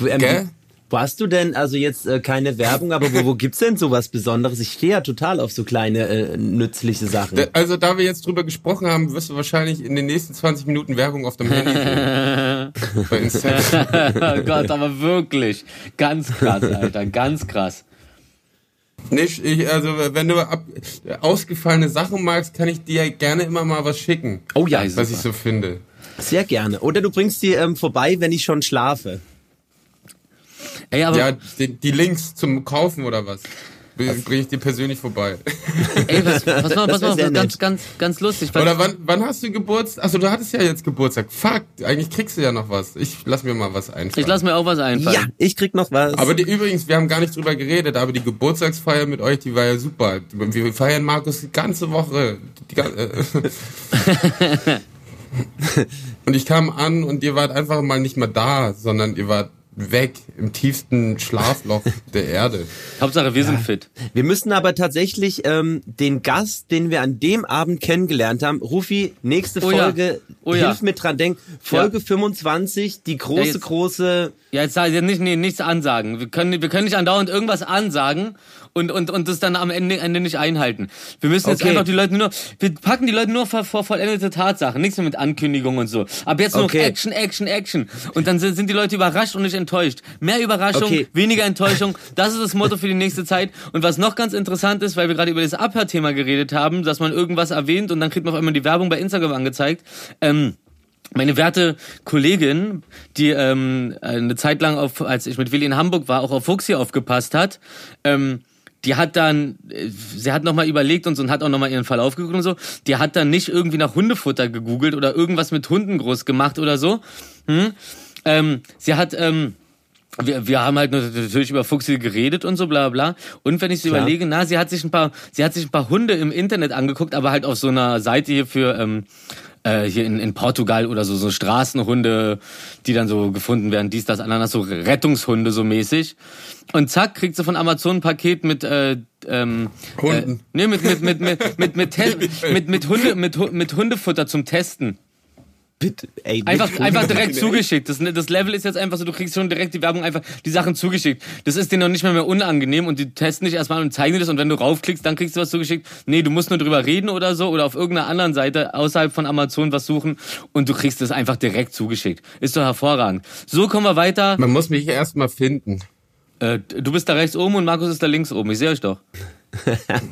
Ähm, Gell? Wo hast du denn, also jetzt äh, keine Werbung, aber wo, wo gibt's denn sowas Besonderes? Ich stehe ja total auf so kleine äh, nützliche Sachen. Also da wir jetzt drüber gesprochen haben, wirst du wahrscheinlich in den nächsten 20 Minuten Werbung auf dem Handy. Bei Instagram. oh Gott, aber wirklich. Ganz krass, Alter. Ganz krass. Nicht, ich, also wenn du ab, ausgefallene Sachen magst, kann ich dir gerne immer mal was schicken. Oh ja, was ich so finde. sehr gerne. Oder du bringst die ähm, vorbei, wenn ich schon schlafe. Ey, aber Ja, die, die Links zum Kaufen oder was? Bringe ich dir persönlich vorbei. ey, was, pass mal, pass mal, ganz, ganz, ganz lustig. Oder wann, wann hast du Geburtstag? Achso, du hattest ja jetzt Geburtstag. Fuck, eigentlich kriegst du ja noch was. Ich lass mir mal was einfallen. ich lass mir auch was Ja, einfallen. ich krieg noch was. aber die, übrigens, wir haben gar nicht drüber geredet, aber die Geburtstagsfeier mit euch, die war ja super. Wir feiern Markus die ganze Woche. Die, äh, und ich kam an und ihr wart einfach mal nicht mehr da, sondern ihr wart weg im tiefsten Schlafloch der Erde. Hauptsache, wir sind fit. Wir müssen aber tatsächlich ähm, den Gast, den wir an dem Abend kennengelernt haben, Rufi, nächste Oh ja. Folge, Oh ja. hilf mit dran denken, Folge Ja. 25, die Ja, große, jetzt- große... Ja, jetzt sag ich nicht, nee, nichts ansagen. Wir können, wir können nicht andauernd irgendwas ansagen und, und, und das dann am Ende, Ende nicht einhalten. Wir müssen jetzt Okay. einfach die Leute nur, wir packen die Leute nur vor, vor vollendete Tatsachen. Nichts mehr mit Ankündigungen und so. Aber jetzt nur Okay. Action, Action, Action. Und dann sind, sind die Leute überrascht und nicht enttäuscht. Mehr Überraschung, Okay. weniger Enttäuschung. Das ist das Motto für die nächste Zeit. Und was noch ganz interessant ist, weil wir gerade über das Abhörthema geredet haben, dass man irgendwas erwähnt und dann kriegt man auf einmal die Werbung bei Instagram angezeigt. Ähm, meine werte Kollegin, die ähm, eine Zeit lang, auf, als ich mit Willi in Hamburg war, auch auf Fuchsi aufgepasst hat, ähm, die hat dann, äh, sie hat nochmal überlegt und so und hat auch nochmal ihren Fall aufgeguckt und so, die hat dann nicht irgendwie nach Hundefutter gegoogelt oder irgendwas mit Hunden groß gemacht oder so. Hm? Ähm, sie hat... Ähm, wir, wir haben halt natürlich über Fuchsi geredet und so bla bla. Und wenn ich so Klar. überlege, na, sie hat sich ein paar, sie hat sich ein paar Hunde im Internet angeguckt, aber halt auf so einer Seite hier für ähm, äh, hier in, in Portugal oder so so Straßenhunde, die dann so gefunden werden, dies, das, ananas, so Rettungshunde so mäßig. Und zack, kriegt sie von Amazon ein Paket mit äh, ähm, Hunden. Äh, nee, mit mit mit mit mit mit, Te- mit, mit Hunde mit, mit Hundefutter zum Testen. Bitte, ey, Einfach, einfach direkt zugeschickt. Das, das Level ist jetzt einfach so, du kriegst schon direkt die Werbung einfach die Sachen zugeschickt. Das ist denen noch nicht mehr, mehr unangenehm und die testen dich erstmal und zeigen dir das und wenn du raufklickst, dann kriegst du was zugeschickt. Nee, du musst nur drüber reden oder so oder auf irgendeiner anderen Seite außerhalb von Amazon was suchen und du kriegst es einfach direkt zugeschickt. Ist doch hervorragend. So kommen wir weiter. Man muss mich erstmal finden. Äh, du bist da rechts oben und Markus ist da links oben. Ich sehe euch doch.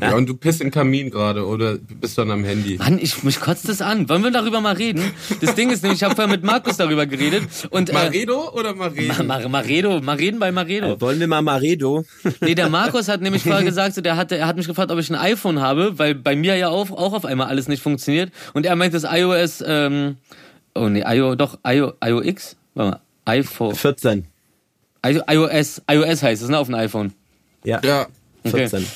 Ja, und du pisst in den Kamin gerade oder bist dann am Handy? Mann, ich, mich kotzt das an. Wollen wir darüber mal reden? Das Ding ist nämlich, ich habe vorher mit Markus darüber geredet. Und, äh, Maredo oder Maredo? Mar Maredo, mal reden bei Maredo. Wollen wir mal Maredo? Nee, der Markus hat nämlich vorher gesagt, so, der hatte, er hat mich gefragt, ob ich ein iPhone habe, weil bei mir ja auch, auch auf einmal alles nicht funktioniert. Und er meint, das iOS, ähm, oh nee, IO, doch, IO, iOX? Warte mal, iPhone. 14. I- iOS, iOS heißt es, ne, auf dem iPhone. Ja, Ja. 14.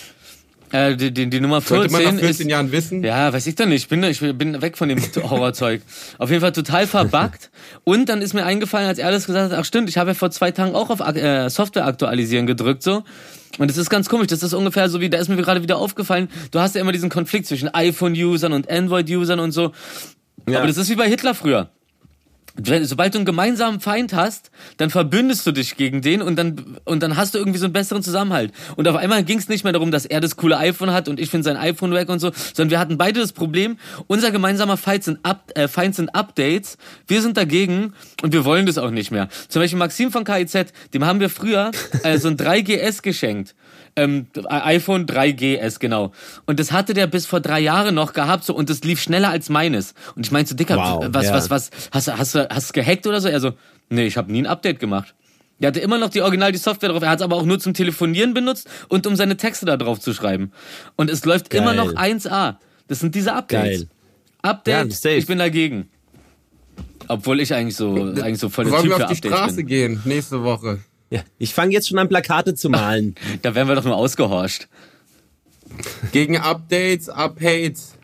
Äh, die, die, die Nummer Sollte 14 man nach 14 ist, Jahren wissen? Ja, weiß ich doch nicht. Ich bin, ich bin weg von dem Horrorzeug. Auf jeden Fall total verbuggt. Und dann ist mir eingefallen, als er das gesagt hat, ach stimmt, ich habe ja vor zwei Tagen auch auf äh, Software aktualisieren gedrückt so. Und das ist ganz komisch. Das ist ungefähr so wie, da ist mir gerade wieder aufgefallen, du hast ja immer diesen Konflikt zwischen iPhone-Usern und Android-Usern und so. Ja. Aber das ist wie bei Hitler früher. Sobald du einen gemeinsamen Feind hast, dann verbündest du dich gegen den und dann und dann hast du irgendwie so einen besseren Zusammenhalt. Und auf einmal ging es nicht mehr darum, dass er das coole iPhone hat und ich finde sein iPhone weg und so, sondern wir hatten beide das Problem, unser gemeinsamer Feind sind, Up, äh, Feind sind Updates, wir sind dagegen und wir wollen das auch nicht mehr. Zum Beispiel Maxim von KIZ, dem haben wir früher äh, so ein 3GS geschenkt. Ähm, iPhone 3GS, genau. Und das hatte der bis vor drei Jahren noch gehabt, so, und das lief schneller als meines. Und ich meinte so, Dicker, Wow, was, ja. was, was, hast du, hast du, hast du gehackt oder so? Er so, nee, ich habe nie ein Update gemacht. Der hatte immer noch die Original, die Software drauf. Er hat es aber auch nur zum Telefonieren benutzt und um seine Texte da drauf zu schreiben. Und es läuft Geil. immer noch 1A. Das sind diese Updates. Geil. Update, Ja, ich bin dagegen. Obwohl ich eigentlich so, eigentlich so voll der Wollen Typ wir für auf die Updates Straße bin. gehen nächste Woche? Ja. Ich fange jetzt schon an, Plakate zu malen. Da werden wir doch nur ausgehorcht. Gegen Updates, Uphates.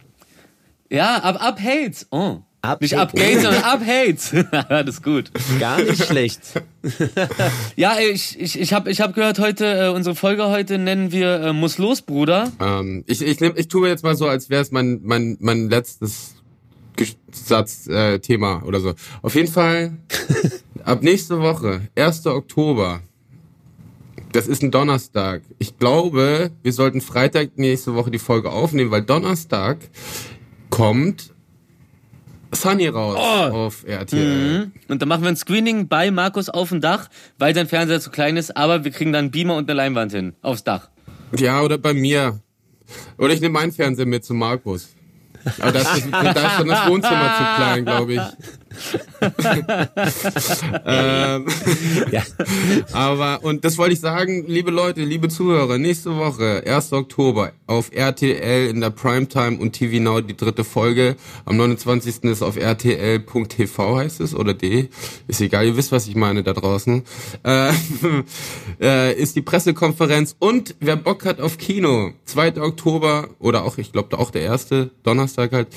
Ja, ab, ab Hates. Oh. Up Nicht Gates, sondern ab Hates. das ist gut. Gar nicht schlecht. Ja, ich, ich, ich habe ich hab gehört, heute, äh, unsere Folge heute nennen wir äh, Muss los, Bruder. Ähm, ich, ich, nehm, ich tue jetzt mal so, als wäre es mein, mein, mein letztes Satz, äh, Thema oder so. Auf jeden Fall, ab nächste Woche, 1. Oktober, das ist ein Donnerstag. Ich glaube, wir sollten Freitag nächste Woche die Folge aufnehmen, weil Donnerstag kommt Sunny raus auf RTL. Und dann machen wir ein Screening bei Markus auf dem Dach, weil sein Fernseher zu klein ist, aber wir kriegen dann einen Beamer und eine Leinwand hin. Aufs Dach. Ja, oder bei mir. Oder ich nehme meinen Fernseher mit zu Markus. Aber da ist, das, da ist schon das Wohnzimmer zu klein, glaube ich. Ähm, Ja. aber, und das wollte ich sagen, liebe Leute, liebe Zuhörer, nächste Woche, 1. Oktober, auf RTL in der Primetime und TV Now die dritte Folge. Am 29. ist auf rtl.tv heißt es, oder D. Ist egal, ihr wisst, was ich meine da draußen. Äh, äh, ist die Pressekonferenz und wer Bock hat auf Kino, 2. Oktober, oder auch, ich glaube, auch der erste Donnerstag halt,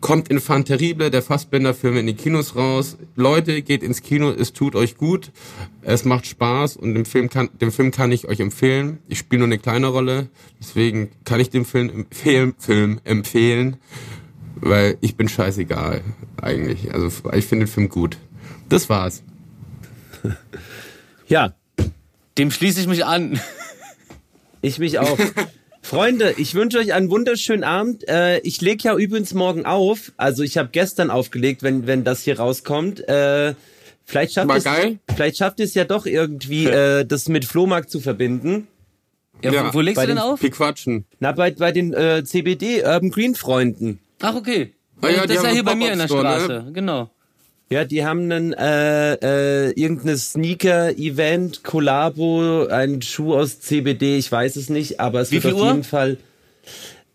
kommt Infant Terrible, der Fassbender-Film in die Kinos raus. Leute, geht ins Kino, es tut euch gut, es macht Spaß und den Film kann, den Film kann ich euch empfehlen. Ich spiele nur eine kleine Rolle, deswegen kann ich den Film empfehlen, Film empfehlen, weil ich bin scheißegal, eigentlich. Also, ich finde den Film gut. Das war's. Ja, Dem schließe ich mich an. ich mich auch. Freunde, ich wünsche euch einen wunderschönen Abend. Äh, ich lege ja übrigens morgen auf. Also ich habe gestern aufgelegt, wenn, wenn das hier rauskommt. Äh, vielleicht schafft es, geil? vielleicht schafft es ja doch irgendwie, äh, das mit Flohmarkt zu verbinden. Ja, Ja, wo, wo legst bei du denn den auf? Wir quatschen. Na, bei, bei den äh, CBD Urban Green Freunden. Ach, okay. Ah ja, das ist ja hier bei mir in der Pop-up-Store, ne? Straße. Genau. Ja, die haben einen äh, äh, irgendeine Sneaker-Event, Kollabo, ein Schuh aus CBD, ich weiß es nicht, aber es Wie wird auf Uhr? jeden Fall.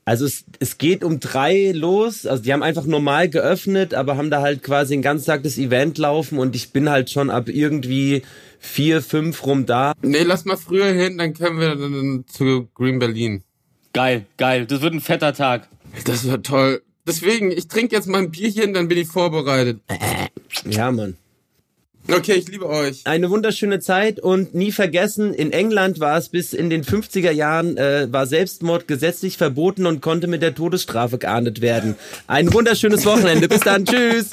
Also es, es geht um drei los. Also die haben einfach normal geöffnet, aber haben da halt quasi den ganzen Tag das Event laufen und ich bin halt schon ab irgendwie vier, fünf rum da. Nee, lass mal früher hin, dann können wir dann zu Green Berlin. Geil, geil. Das wird ein fetter Tag. Das wird toll. Deswegen, ich trinke jetzt mal ein Bierchen, dann bin ich vorbereitet. Ja, Mann. Okay, ich liebe euch. Eine wunderschöne Zeit und nie vergessen, in England war es bis in den 50er Jahren, äh, war Selbstmord gesetzlich verboten und konnte mit der Todesstrafe geahndet werden. Ein wunderschönes Wochenende. Bis dann. Tschüss.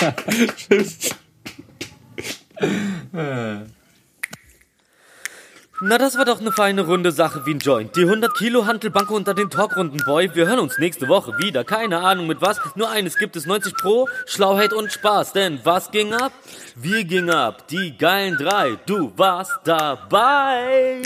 Na, das war doch eine feine runde Sache wie ein Joint. Die 100 Kilo Hantelbank unter den Talkrunden, Boy. Wir hören uns nächste Woche wieder. Keine Ahnung mit was. Nur eines gibt es 90 Pro. Schlauheit und Spaß. Denn was ging ab? Wir gingen ab. Die geilen drei. Du warst dabei.